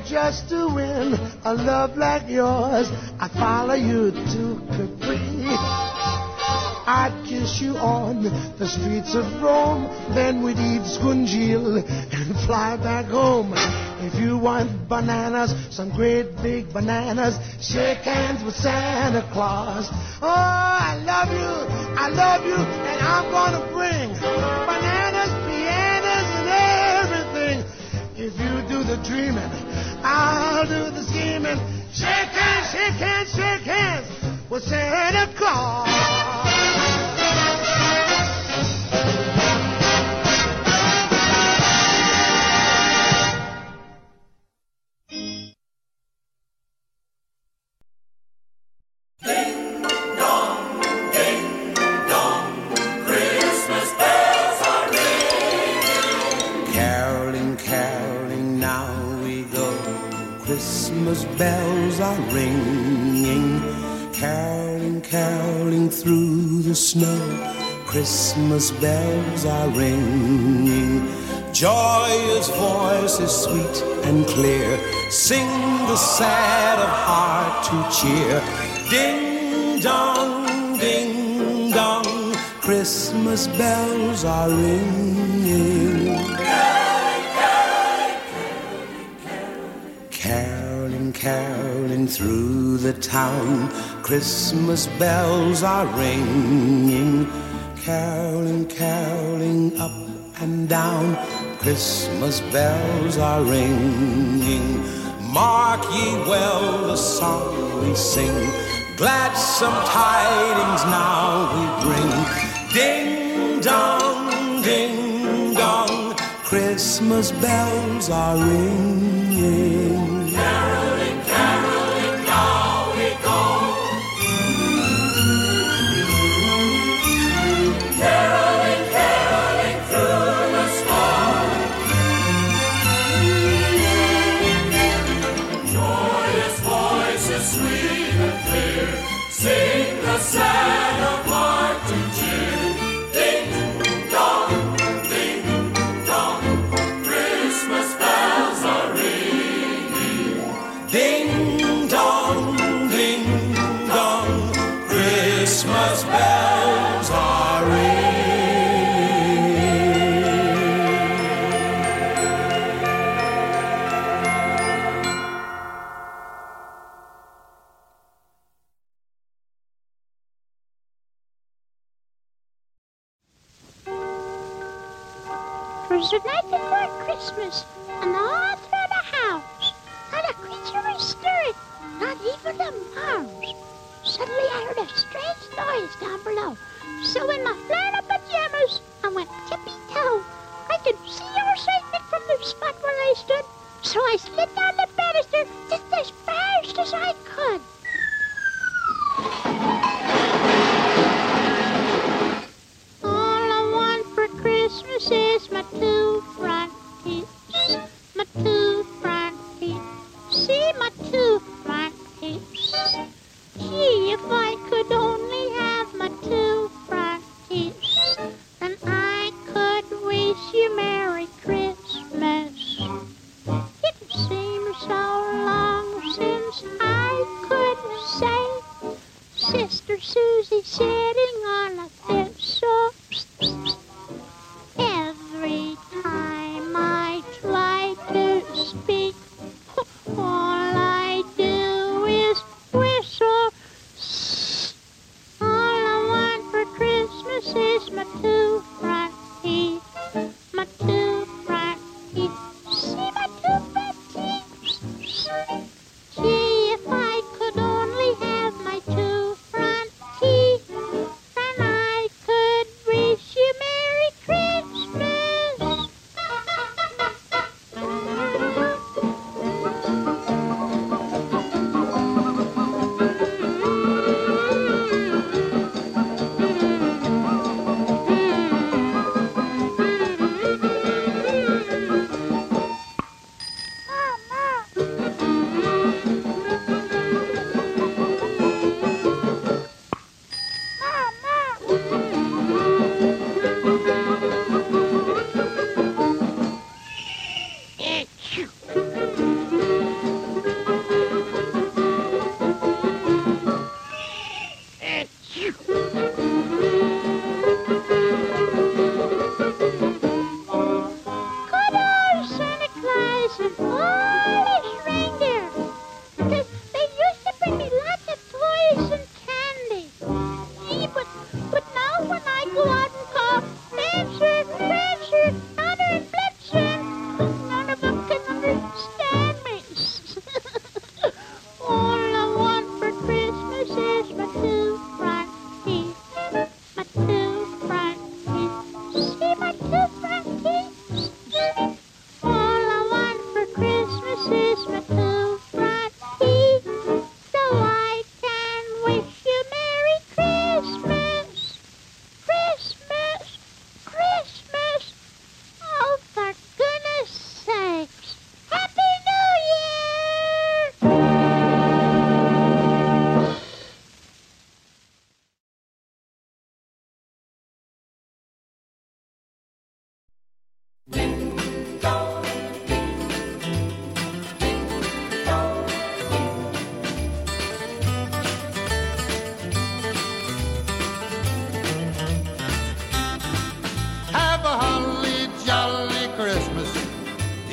Just to win a love like yours, I'd follow you to Capri. I'd kiss you on the streets of Rome, then we'd eat scungilli and fly back home. If you want bananas, some great big bananas, shake hands with Santa Claus. Oh, I love you, I love you, and I'm gonna bring bananas, pianos, and everything. If you do the dreaming, I'll do the scheming. Shake hands, shake hands, shake hands with Santa Claus. Bells are ringing. Caroling, caroling through the snow. Christmas bells are ringing. Joyous voices, sweet and clear, sing the sad of heart to cheer. Ding dong, ding dong, Christmas bells are ringing. Caroling, through the town, Christmas bells are ringing. Caroling, caroling up and down, Christmas bells are ringing. Mark ye well the song we sing, gladsome tidings now we bring. Ding dong, ding dong, Christmas bells are ringing.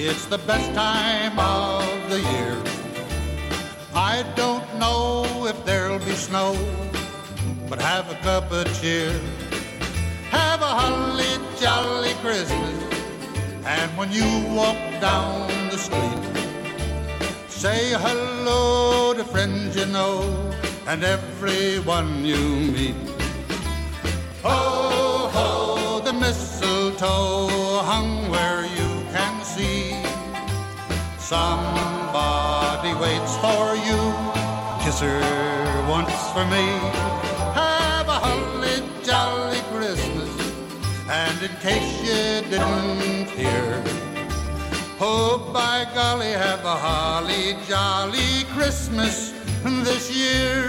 It's the best time of the year. I don't know if there'll be snow, but have a cup of cheer. Have a holly jolly Christmas. And when you walk down the street, say hello to friends you know and everyone you meet. Ho, ho, the mistletoe hung where you can see. Somebody waits for you. Kiss her once for me. In case you didn't hear, oh, by golly, have a holly jolly Christmas this year.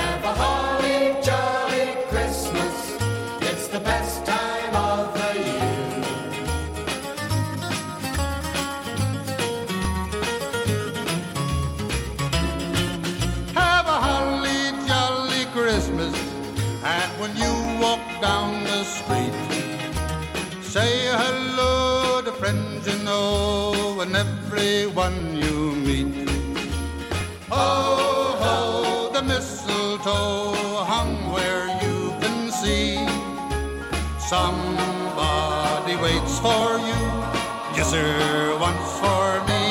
Have a holly jolly Christmas. It's the best time of the year. Have a holly jolly Christmas. And when you walk down the street, to know and everyone you meet. Ho, ho, the mistletoe hung where you can see. Somebody waits for you. Kiss her once for me.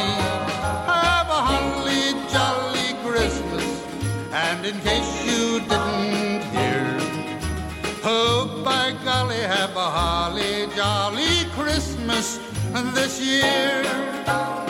Have a holly jolly Christmas. And in case you didn't hear, oh, by golly, have a holly jolly Christmas this year.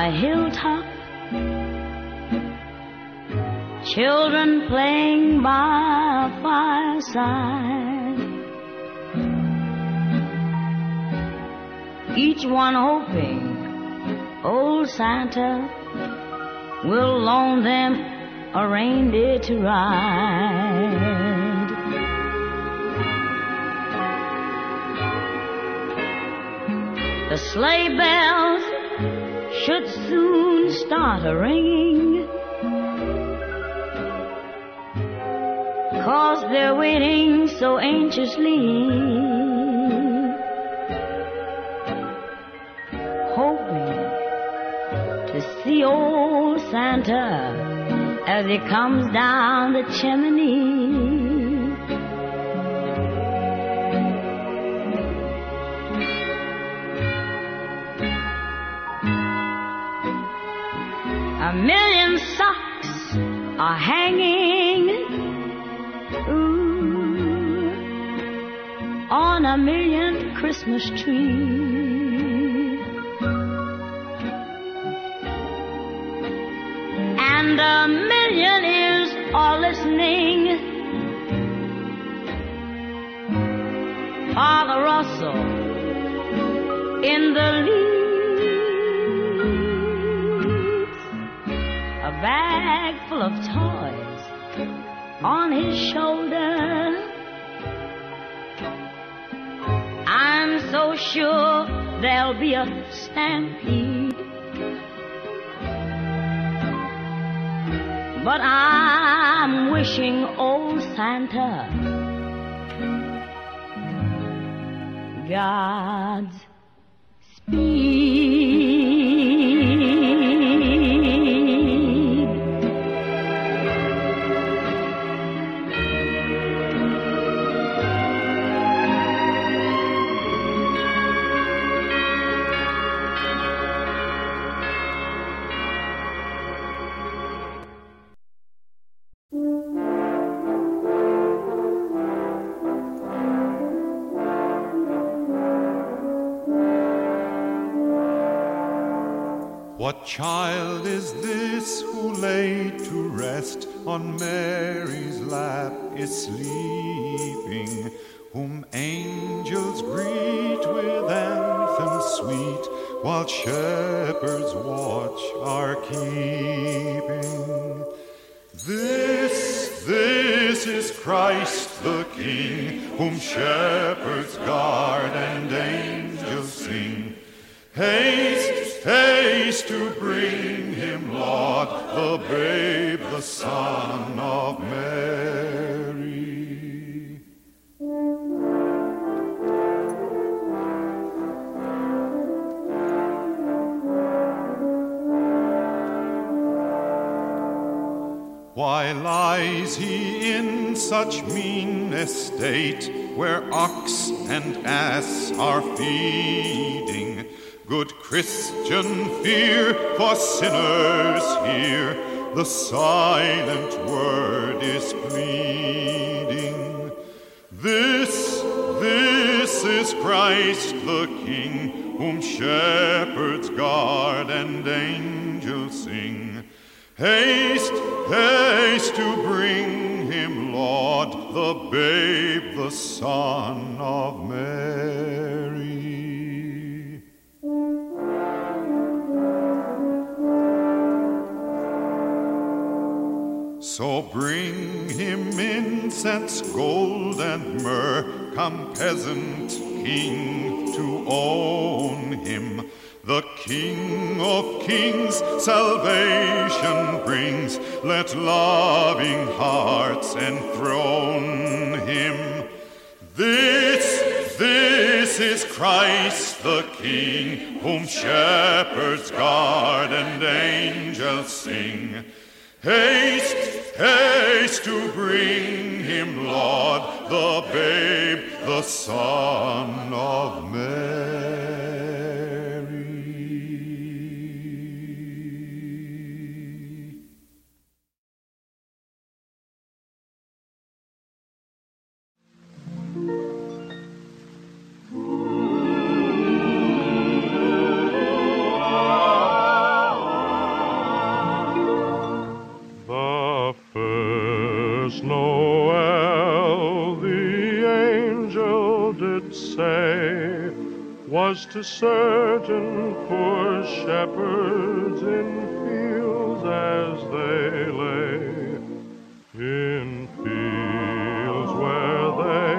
A hilltop. Children playing by a fireside. Each one hoping old Santa will loan them a reindeer to ride. The sleigh bells should soon start a ringing. Cause they're waiting so anxiously. Hoping to see old Santa as he comes down the chimney. A million socks are hanging ooh, on a million Christmas trees. And a million ears are listening Father Russell in the leaves, bag full of toys on his shoulder. I'm so sure there'll be a stampede. But I'm wishing old Santa God's speed. What child is this who lay to rest on Mary's lap is sleeping, whom angels greet with anthems sweet, while shepherds watch are keeping? This, this is Christ the King, whom shepherds guard and angels sing. Haste, haste to bring him, Lord, the babe, the Son of Mary. Why lies he in such mean estate, where ox and ass are feeding? Good Christian, fear, for sinners here, the silent word is pleading. This, this is Christ the King, whom shepherds guard and angels sing. Haste, haste to bring him, Lord, the babe, the Son of Mary. So bring him incense, gold, and myrrh. Come, peasant king, to own him. The King of Kings salvation brings. Let loving hearts enthrone him. This, this is Christ the King, whom shepherds guard and angels sing. Haste, haste to bring him, Lord, the babe, the Son of Mary. Was to certain poor shepherds in fields as they lay. In fields where they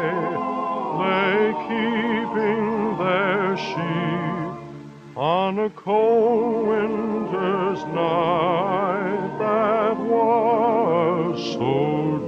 lay keeping their sheep on a cold winter's night that was so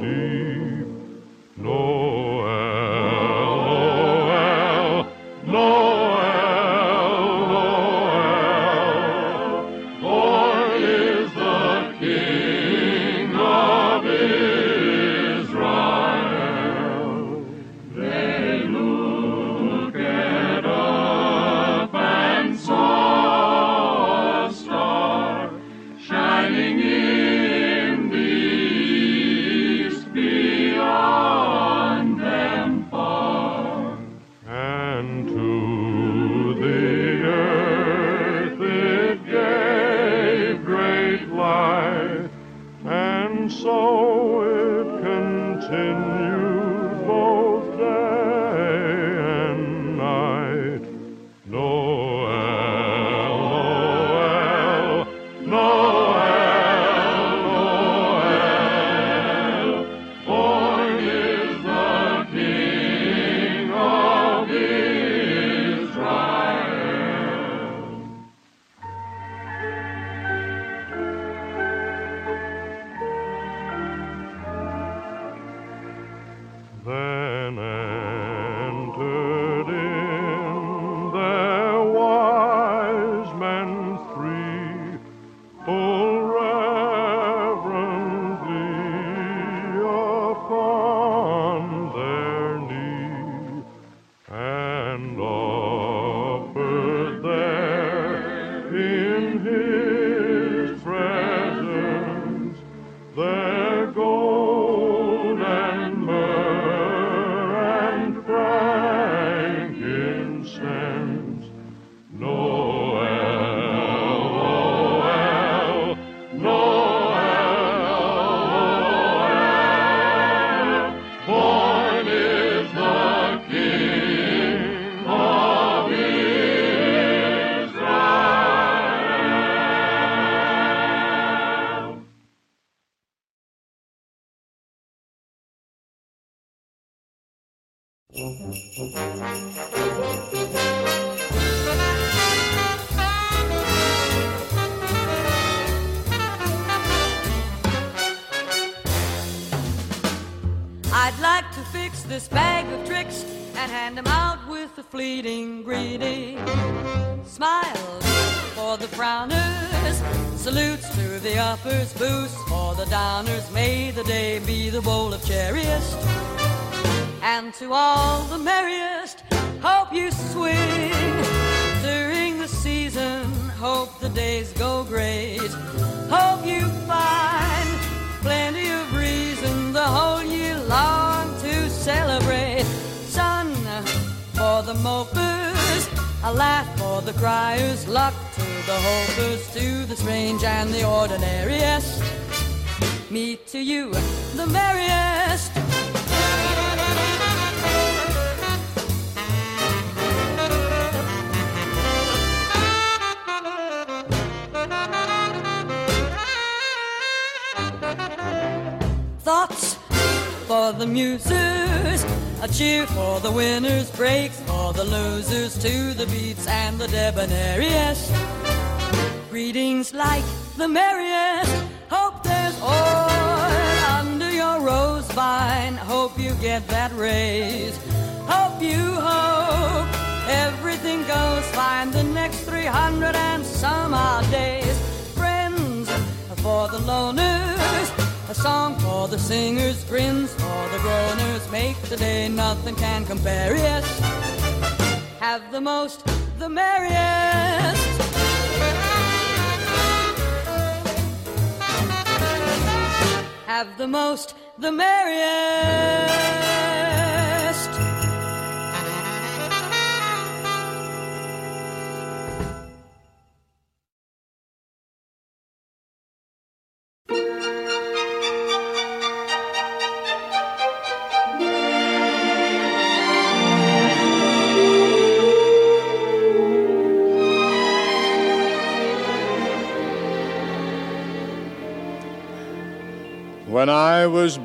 the merriest.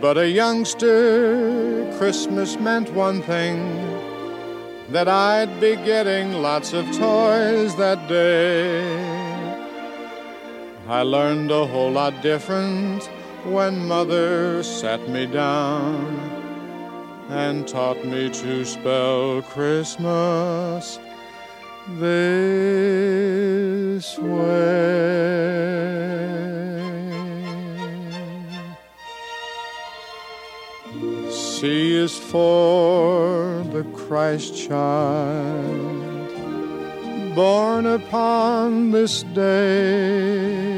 But a youngster, Christmas meant one thing that I'd be getting lots of toys that day. I learned a whole lot different when Mother sat me down and taught me to spell Christmas this way. C is for the Christ child, born upon this day.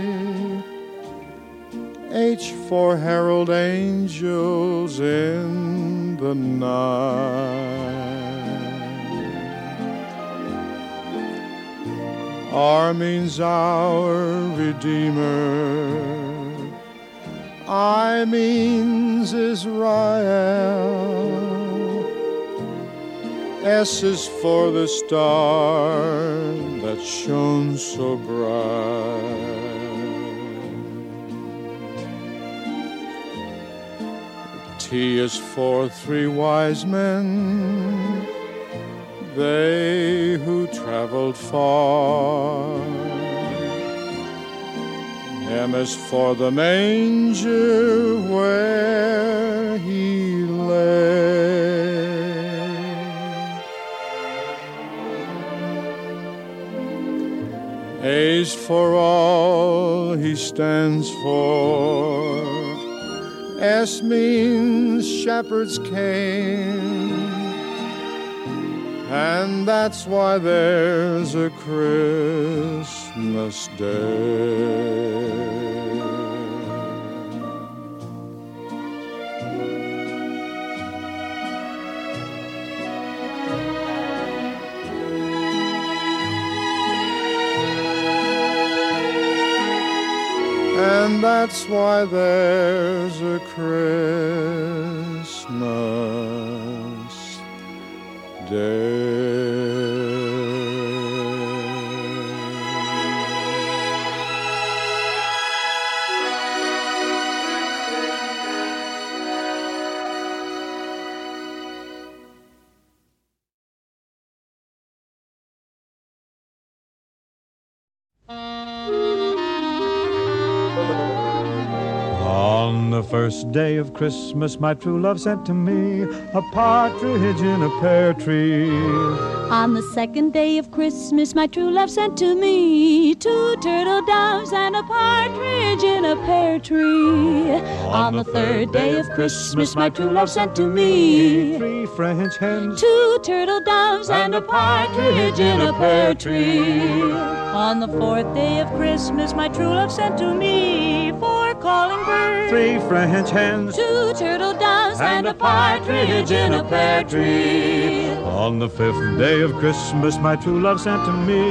H for herald angels in the night. R means our Redeemer. I means Israel. S is for the star that shone so bright. T is for three wise men, they who traveled far. M is for the manger where he lay. A's for all he stands for. S means shepherd's cane. And that's why there's a Christmas day. And that's why there's a Christmas On first day of Christmas, my true love sent to me a partridge in a pear tree. On the second day of Christmas, my true love sent to me two turtle doves and a partridge in a pear tree. On the third day of Christmas, my true love sent to me three French hens, two turtle doves and a partridge in a pear tree. On the fourth day of Christmas, my true love sent to me calling birds, three French hens, two turtle doves and a partridge in a pear tree. On the fifth day of Christmas, my true love sent to me.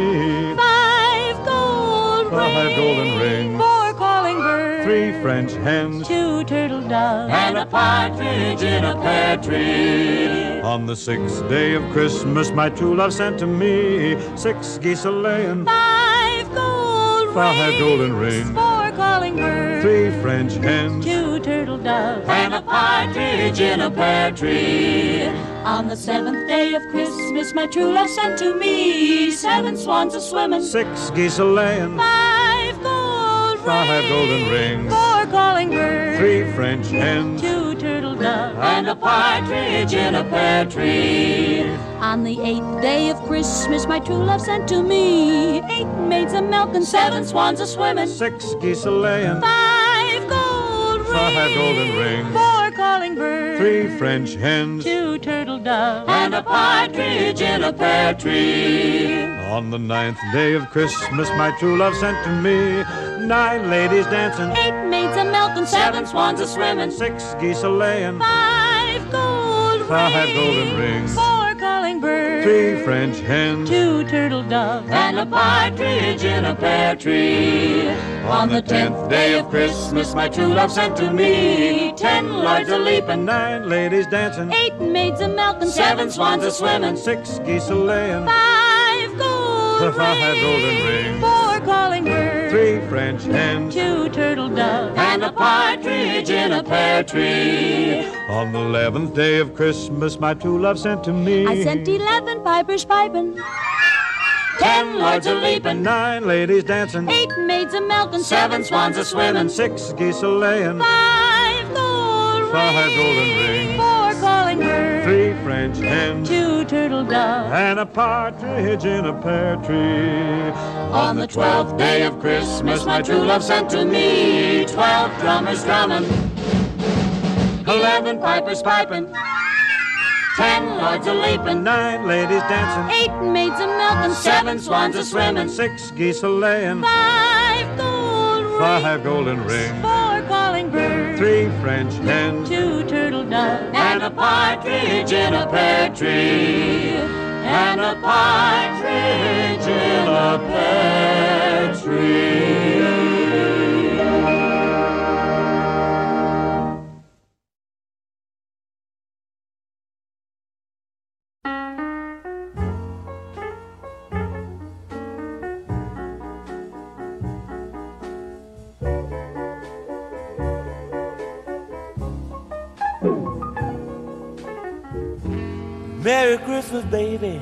Five gold five rings, golden rings, four calling birds, three French hens, two turtle doves and a partridge in a pear tree. On the sixth day of Christmas, my true love sent to me. Six geese a laying, Five gold five rings, golden rings, four calling birds, three French hens, two turtle doves. And a partridge in a pear tree. On the seventh day of Christmas, my true love sent to me seven swans a swimming, six geese a laying, five gold five rings, golden rings, four calling birds, three French hens, two turtle doves. And a partridge in a pear tree. On the eighth day of Christmas, my true love sent to me eight maids a milking, seven swans a swimming, six geese a laying, five gold five rings, golden rings, four calling birds, three French hens. two turtle doves. And a partridge in a pear tree. On the ninth day of Christmas, my true love sent to me nine ladies dancing, Eight maids a milking, seven swans a swimming, six geese a laying, five gold five rings, golden rings, four calling birds, three French hens. two turtle doves and a partridge in a pear tree. On the tenth day of Christmas, my true love sent to me. Ten lords a leaping, nine ladies dancing, eight maids a milking, seven swans a swimming, six geese a laying, five gold five golden rings, four calling birds, three French hens. two turtle doves. And a partridge in a pear tree. On the eleventh day of Christmas, my true love sent to me. I sent eleven pipers piping, ten lords a leaping, nine ladies dancing, eight maids a milking, seven swans a swimming, six geese a laying, five gold five golden rings, four calling birds, three French hens. two turtle doves. and a partridge in a pear tree. On the twelfth day of Christmas, my true love sent to me twelve drummers drumming, eleven pipers piping, ten lords a leaping, nine ladies dancing, eight maids a milking, seven swans a swimming, six geese a laying, five gold rings, five golden rings, four calling birds, three French hens, two turtle doves, and a partridge in a pear tree, and a partridge in a pear tree. Merry Christmas, baby.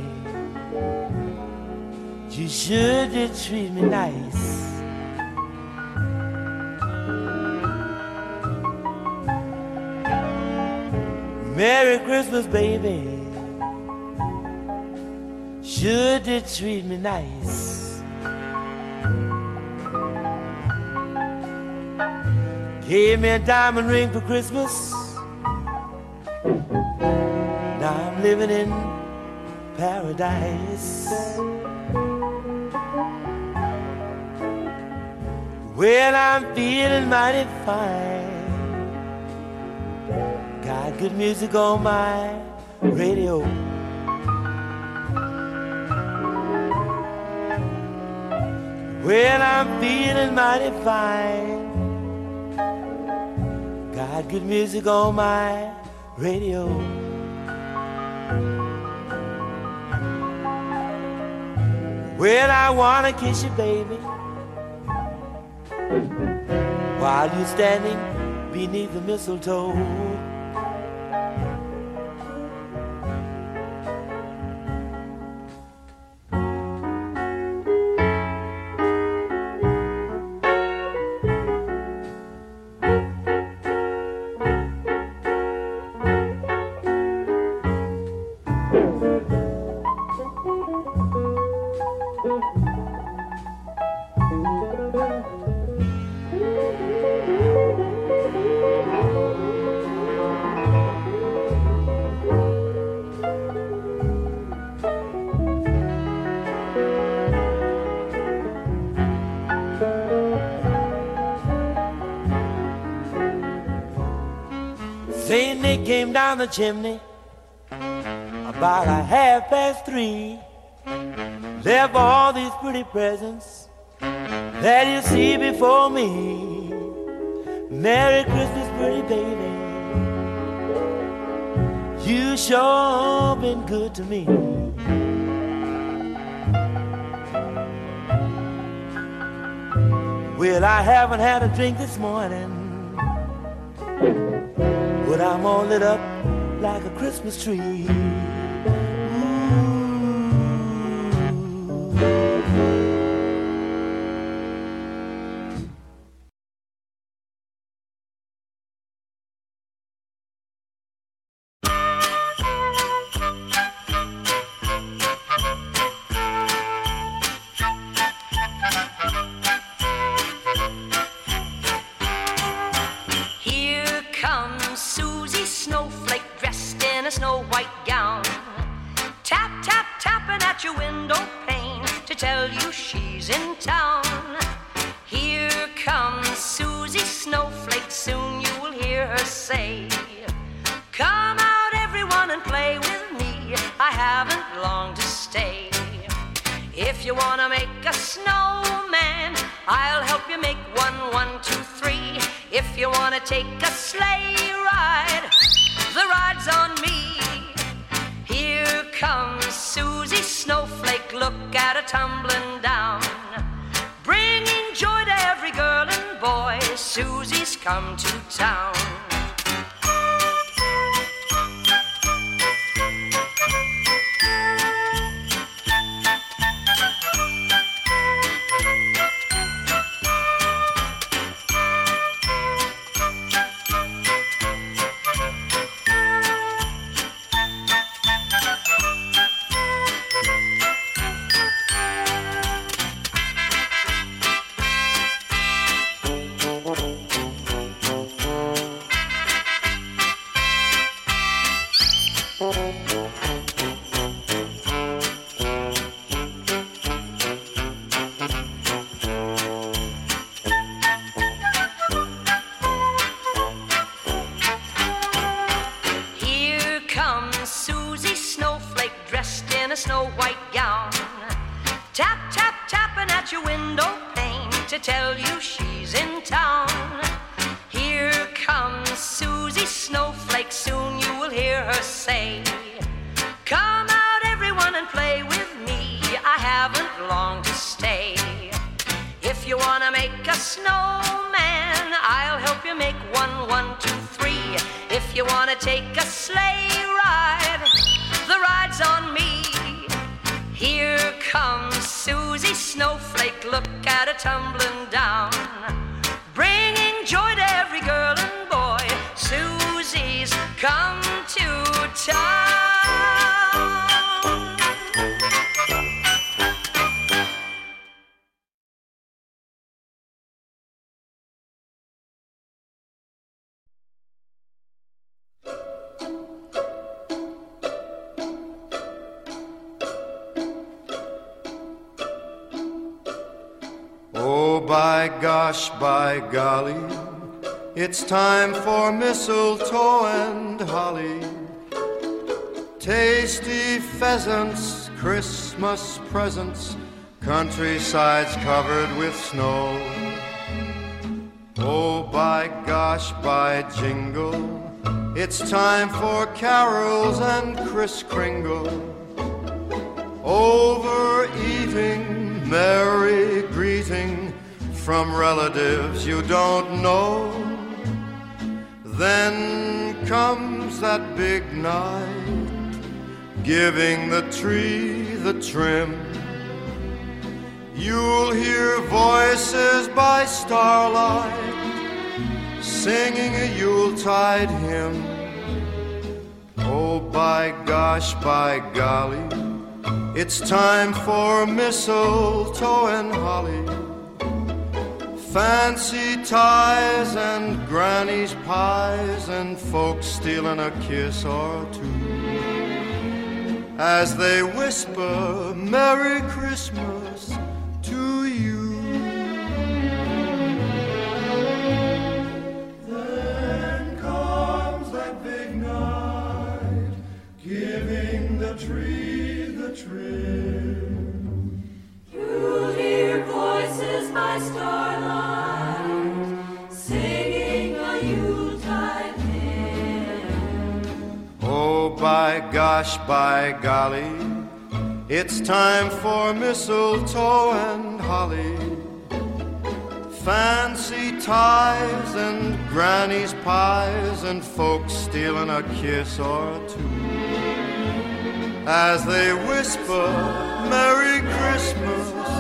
You sure did treat me nice. Merry Christmas, baby. Sure did treat me nice. Gave me a diamond ring for Christmas living in paradise. Well, I'm feeling mighty fine. Got good music on my radio. Well, I'm feeling mighty fine. Got good music on my radio. Well, I wanna kiss you, baby, while you're standing beneath the mistletoe. came down the chimney about a half past three. Left all these pretty presents that you see before me. Merry Christmas, pretty baby. You sure been good to me. Well, I haven't had a drink this morning. But I'm all lit up like a Christmas tree. By gosh, by golly, it's time for mistletoe and holly. Tasty pheasants, Christmas presents, countrysides covered with snow. Oh, by gosh, by jingle, it's time for carols and Kris Kringle. Overeating, merry from relatives you don't know. Then comes that big night, giving the tree the trim. You'll hear voices by starlight singing a Yuletide hymn. Oh, by gosh, by golly, it's time for mistletoe and holly. Fancy ties and granny's pies and folks stealing a kiss or two. As they whisper Merry Christmas Oh, by gosh, by golly, it's time for mistletoe and holly. Fancy ties and granny's pies and folks stealing a kiss or two. As they whisper Merry Christmas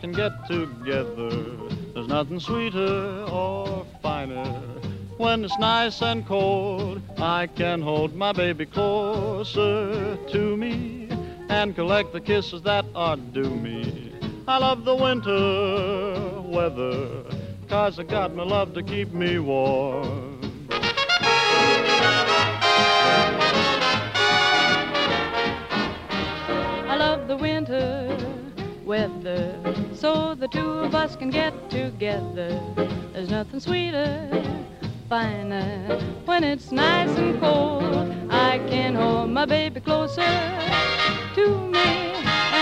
can get together. There's nothing sweeter or finer. When it's nice and cold, I can hold my baby closer to me and collect the kisses that are due me. I love the winter weather, cause I got my love to keep me warm. Us can get together. There's nothing sweeter, finer, when it's nice and cold. I can hold my baby closer to me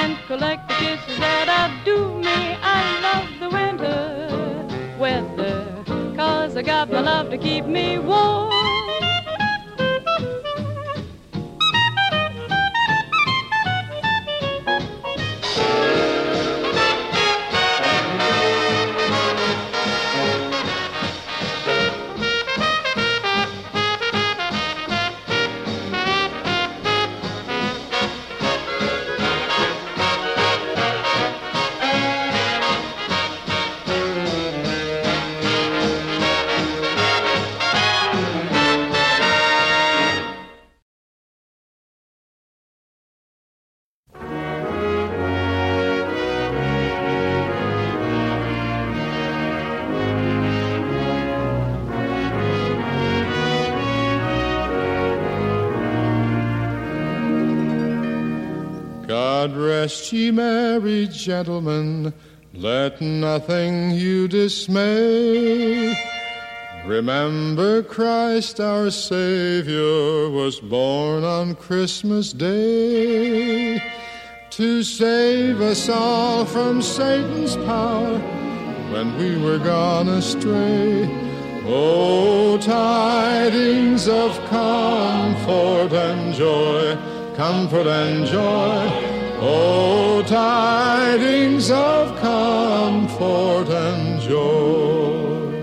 and collect the kisses that I do me. I love the winter weather, cause I got my love to keep me warm. God rest ye merry gentlemen, let nothing you dismay. Remember Christ our Savior was born on Christmas Day to save us all from Satan's power when we were gone astray. Oh, tidings of comfort and joy, comfort and joy. Oh, tidings of comfort and joy.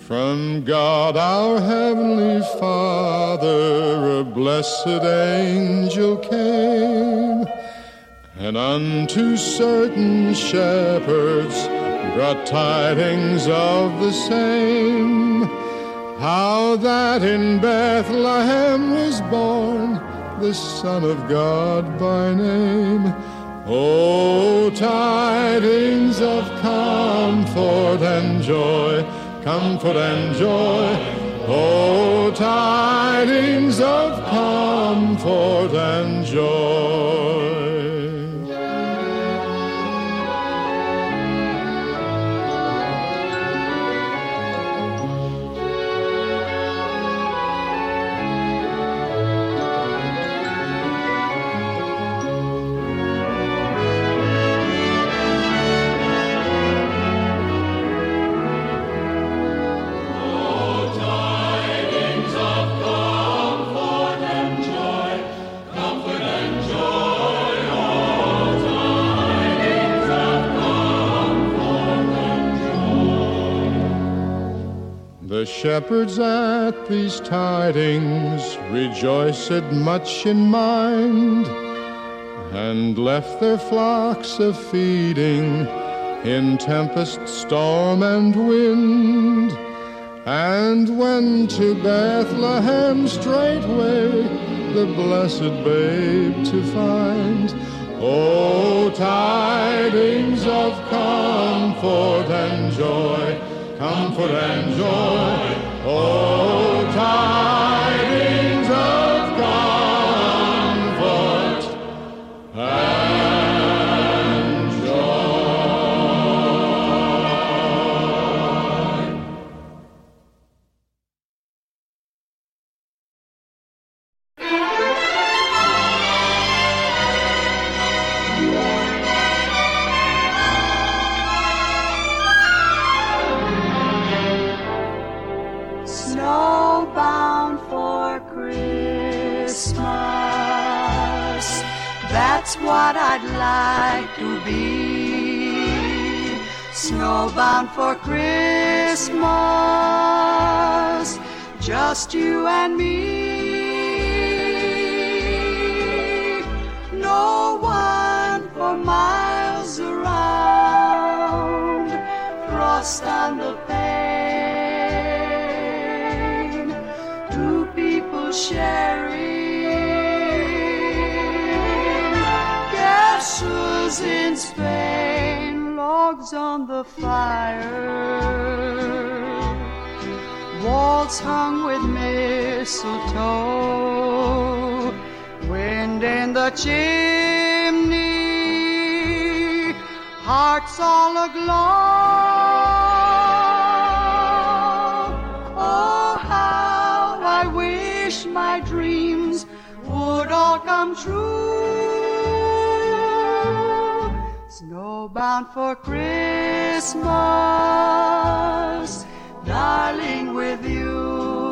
From God our Heavenly Father, a blessed angel came, and unto certain shepherds brought tidings of the same. How that in Bethlehem was born the Son of God by name. Oh, tidings of comfort and joy, comfort and joy. Oh, tidings of comfort and joy. The shepherds at these tidings rejoiced much in mind, and left their flocks a feeding in tempest, storm, and wind, and went to Bethlehem straightway the blessed babe to find. Oh, tidings of comfort and joy, comfort and joy. Oh, tidings what I'd like to be. Snowbound for Christmas. Just you and me. No one for miles around. Frost on the pane. Two people sharing. Castles in Spain. Logs on the fire walls hung with mistletoe, wind in the chimney, hearts all aglow. Oh, how I wish my dreams would all come true. Snowbound for Christmas, darling, with you.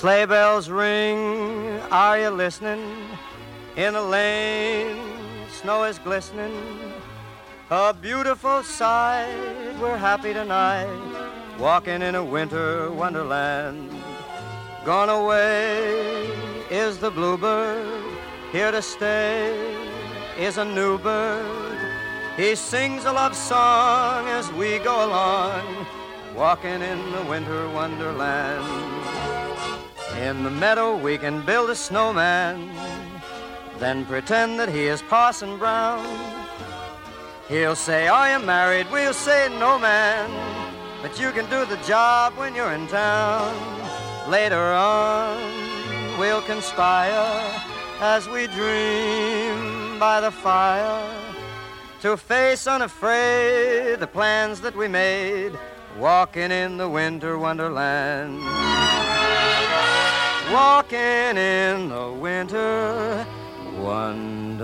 Sleigh bells ring, are you listening? In the lane, snow is glistening. A beautiful sight, we're happy tonight, walking in a winter wonderland. Gone away is the bluebird, here to stay is a new bird. He sings a love song as we go along, walking in the winter wonderland. In the meadow we can build a snowman, then pretend that he is Parson Brown. He'll say, Are you married? We'll say, No, man. But you can do the job when you're in town. Later on, we'll conspire as we dream by the fire to face unafraid the plans that we made walking in the winter wonderland. Walking in the winter wonderland.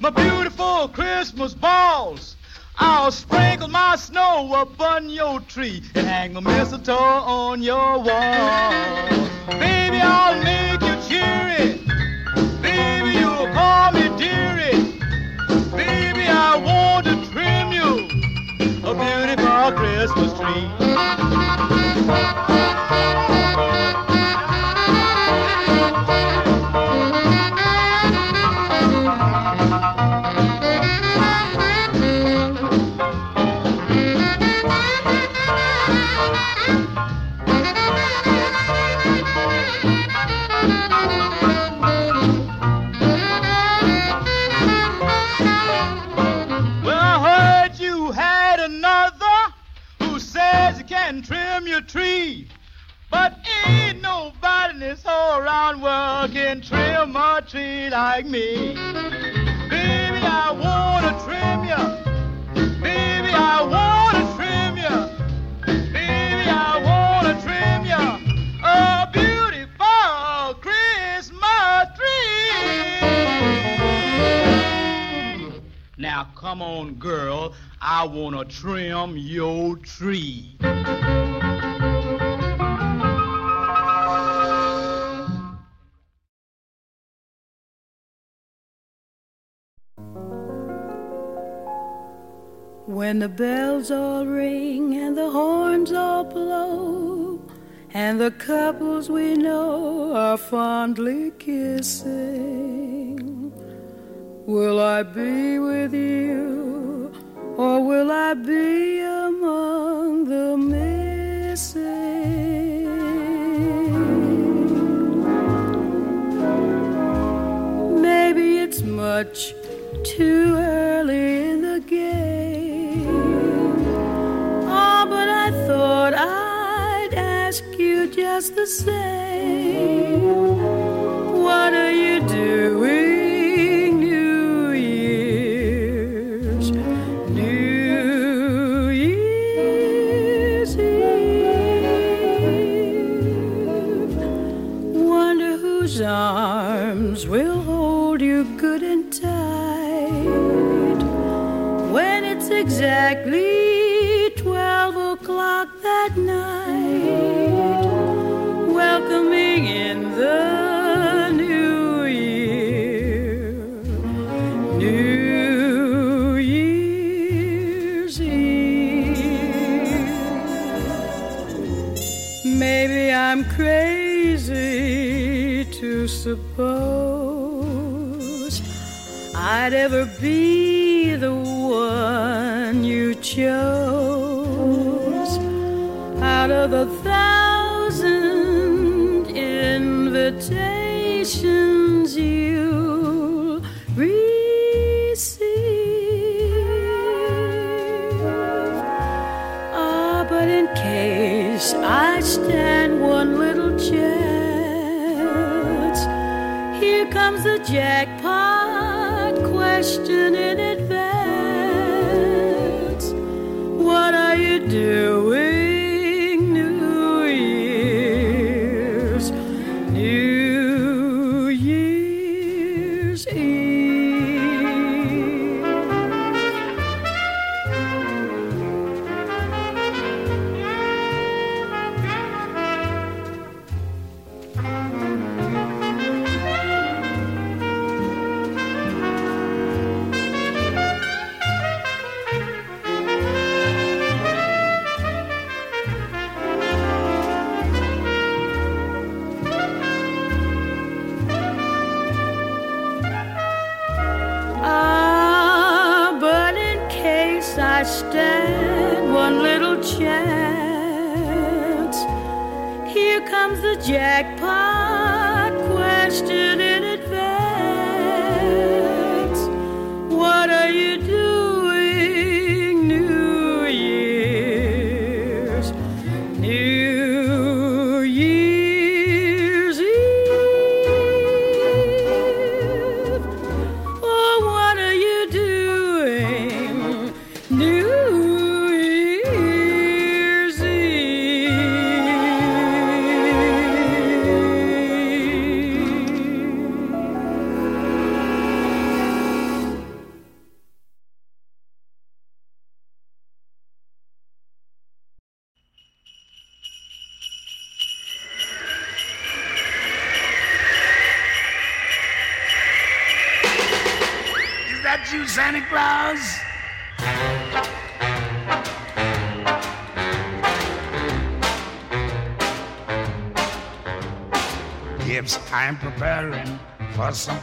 My beautiful Christmas balls. I'll sprinkle my snow upon your tree and hang the mistletoe on your wall. Baby, I'll make you cheery. Baby, you'll call me dearie. Baby, I want to trim you a beautiful Christmas tree. Trim your tree. But ain't nobody in this whole round world can trim a tree like me. Baby, I wanna trim you. Baby, I wanna trim you. Baby, I wanna trim you. A beautiful Christmas tree. Now come on, girl. I wanna trim your tree. When the bells all ring and the horns all blow, and the couples we know are fondly kissing, will I be with you or will I be among the missing? Maybe it's much too early in the game. Oh, but I thought I'd ask you just the same. What are you doing, I'd ever be the one you chose out of the thousand invitations you receive. Ah, but in case I stand one little chance, here comes the jackpot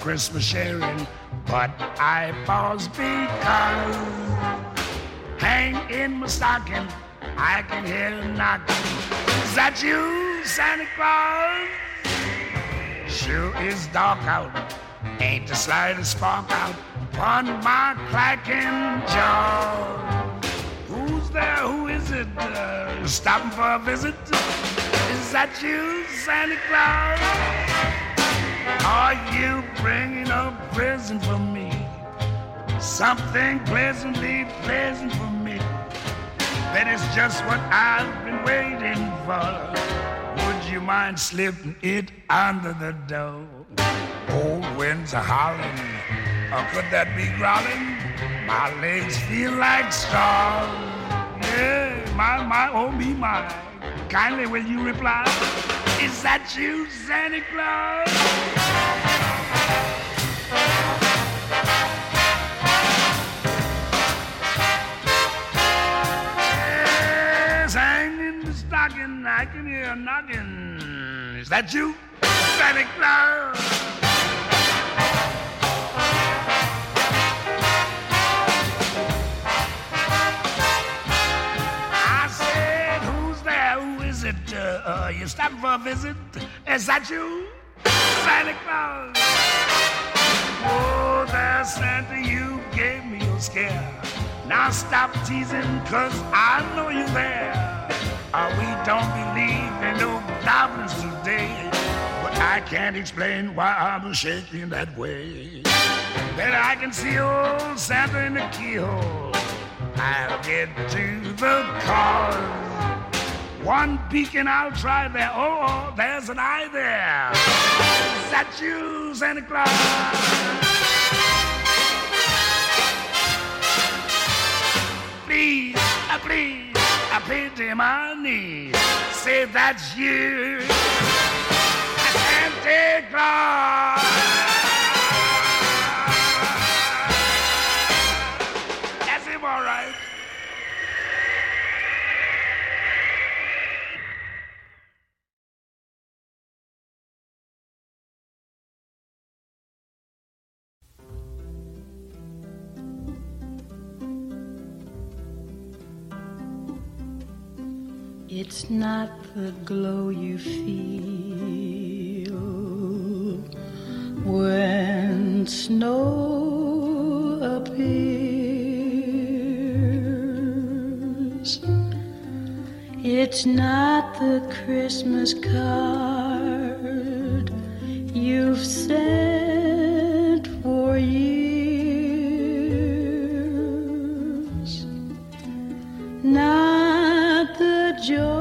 Christmas sharing, but I pause because hang in my stocking, I can hear a knocking. Is that you, Santa Claus? Sure is dark out, ain't the slightest spark out upon my clacking jaw. Who's there? Who is it? Uh, stopping for a visit? Is that you, Santa Claus? Are you bringing a present for me? Something pleasantly pleasant for me. That is just what I've been waiting for. Would you mind slipping it under the door? Old winds are howling, or could that be growling? My legs feel like straws. Yeah, my, my, oh me, my. Kindly will you reply? Is that you, Santa Claus? Yes, hang in the stocking, I can hear a knocking. Is that you, Santa Claus? You stopping for a visit? Is that you, Santa Claus? Oh, there, Santa, you gave me a scare. Now stop teasing, cause I know you're there. Uh, we don't believe in no goblins today. But I can't explain why I'm shaking that way. Then I can see old Santa in the keyhole. I'll get to the cause. One beacon I'll try there. Oh, oh there's an eye there. Is that you, Santa Claus? Please, I please, I pay to my knees. Say that's you, Santa Claus. It's not the glow you feel when snow appears. It's not the Christmas card you've sent. joy.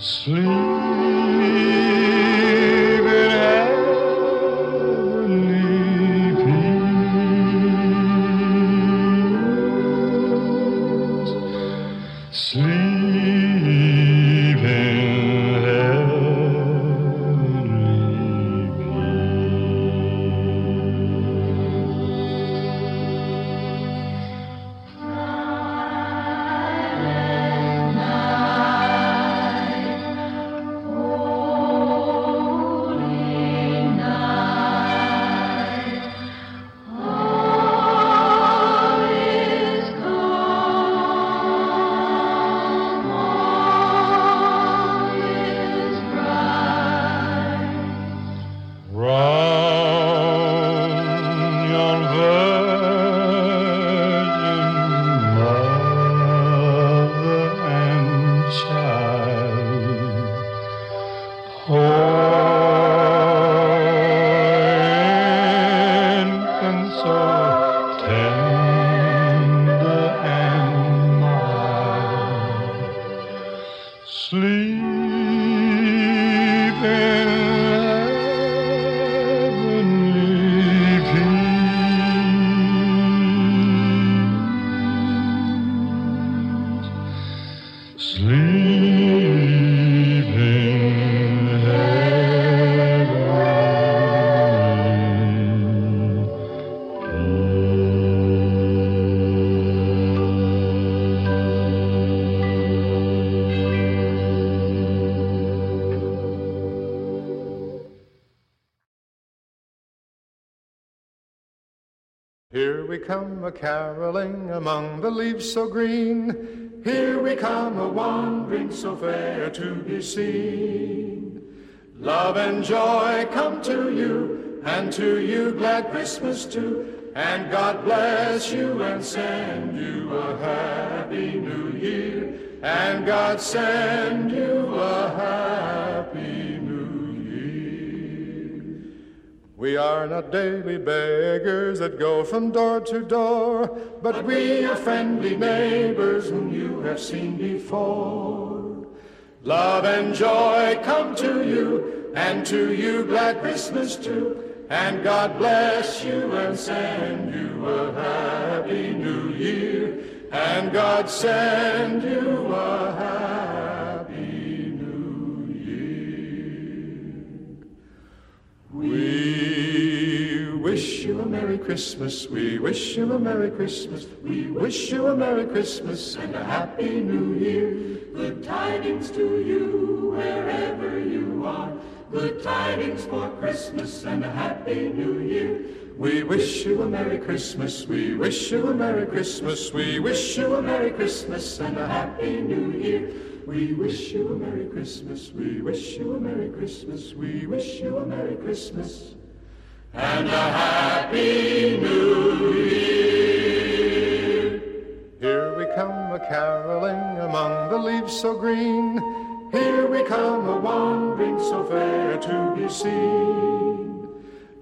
Sleep. Come a caroling among the leaves so green. Here we come a wandering so fair to be seen. Love and joy come to you, and to you glad Christmas too. And God bless you and send you a happy new year. And God send you a are daily beggars that go from door to door, but we are friendly neighbors whom you have seen before. Love and joy come to you, and to you glad Christmas too. And God bless you and send you a happy new year. And God send you a Christmas. We wish you a Merry Christmas. We wish you a Merry Christmas and a Happy New Year. Good tidings to you wherever you are. Good tidings for Christmas and a Happy New Year. We wish you a Merry Christmas. We wish you a Merry Christmas. We wish you a Merry Christmas and a Happy New Year. We wish you a Merry Christmas. We wish you a Merry Christmas. We wish you a Merry Christmas and a Happy New Year. Here we come a caroling among the leaves so green. Here we come a wandering so fair to be seen.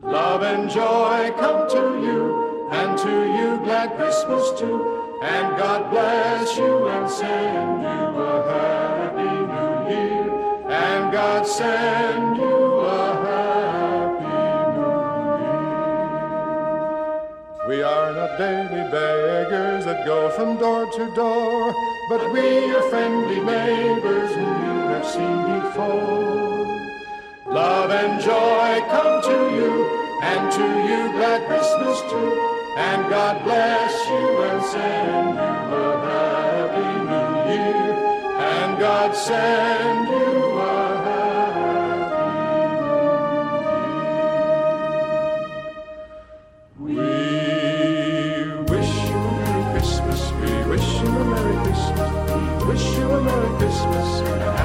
Love and joy come to you, and to you glad Christmas too. And God bless you and send you a happy new year. And God send you We are not daily beggars that go from door to door, but we are friendly neighbors whom you have seen before. Love and joy come to you, and to you glad Christmas too. And God bless you and send you a happy new year. And God send you Christmas.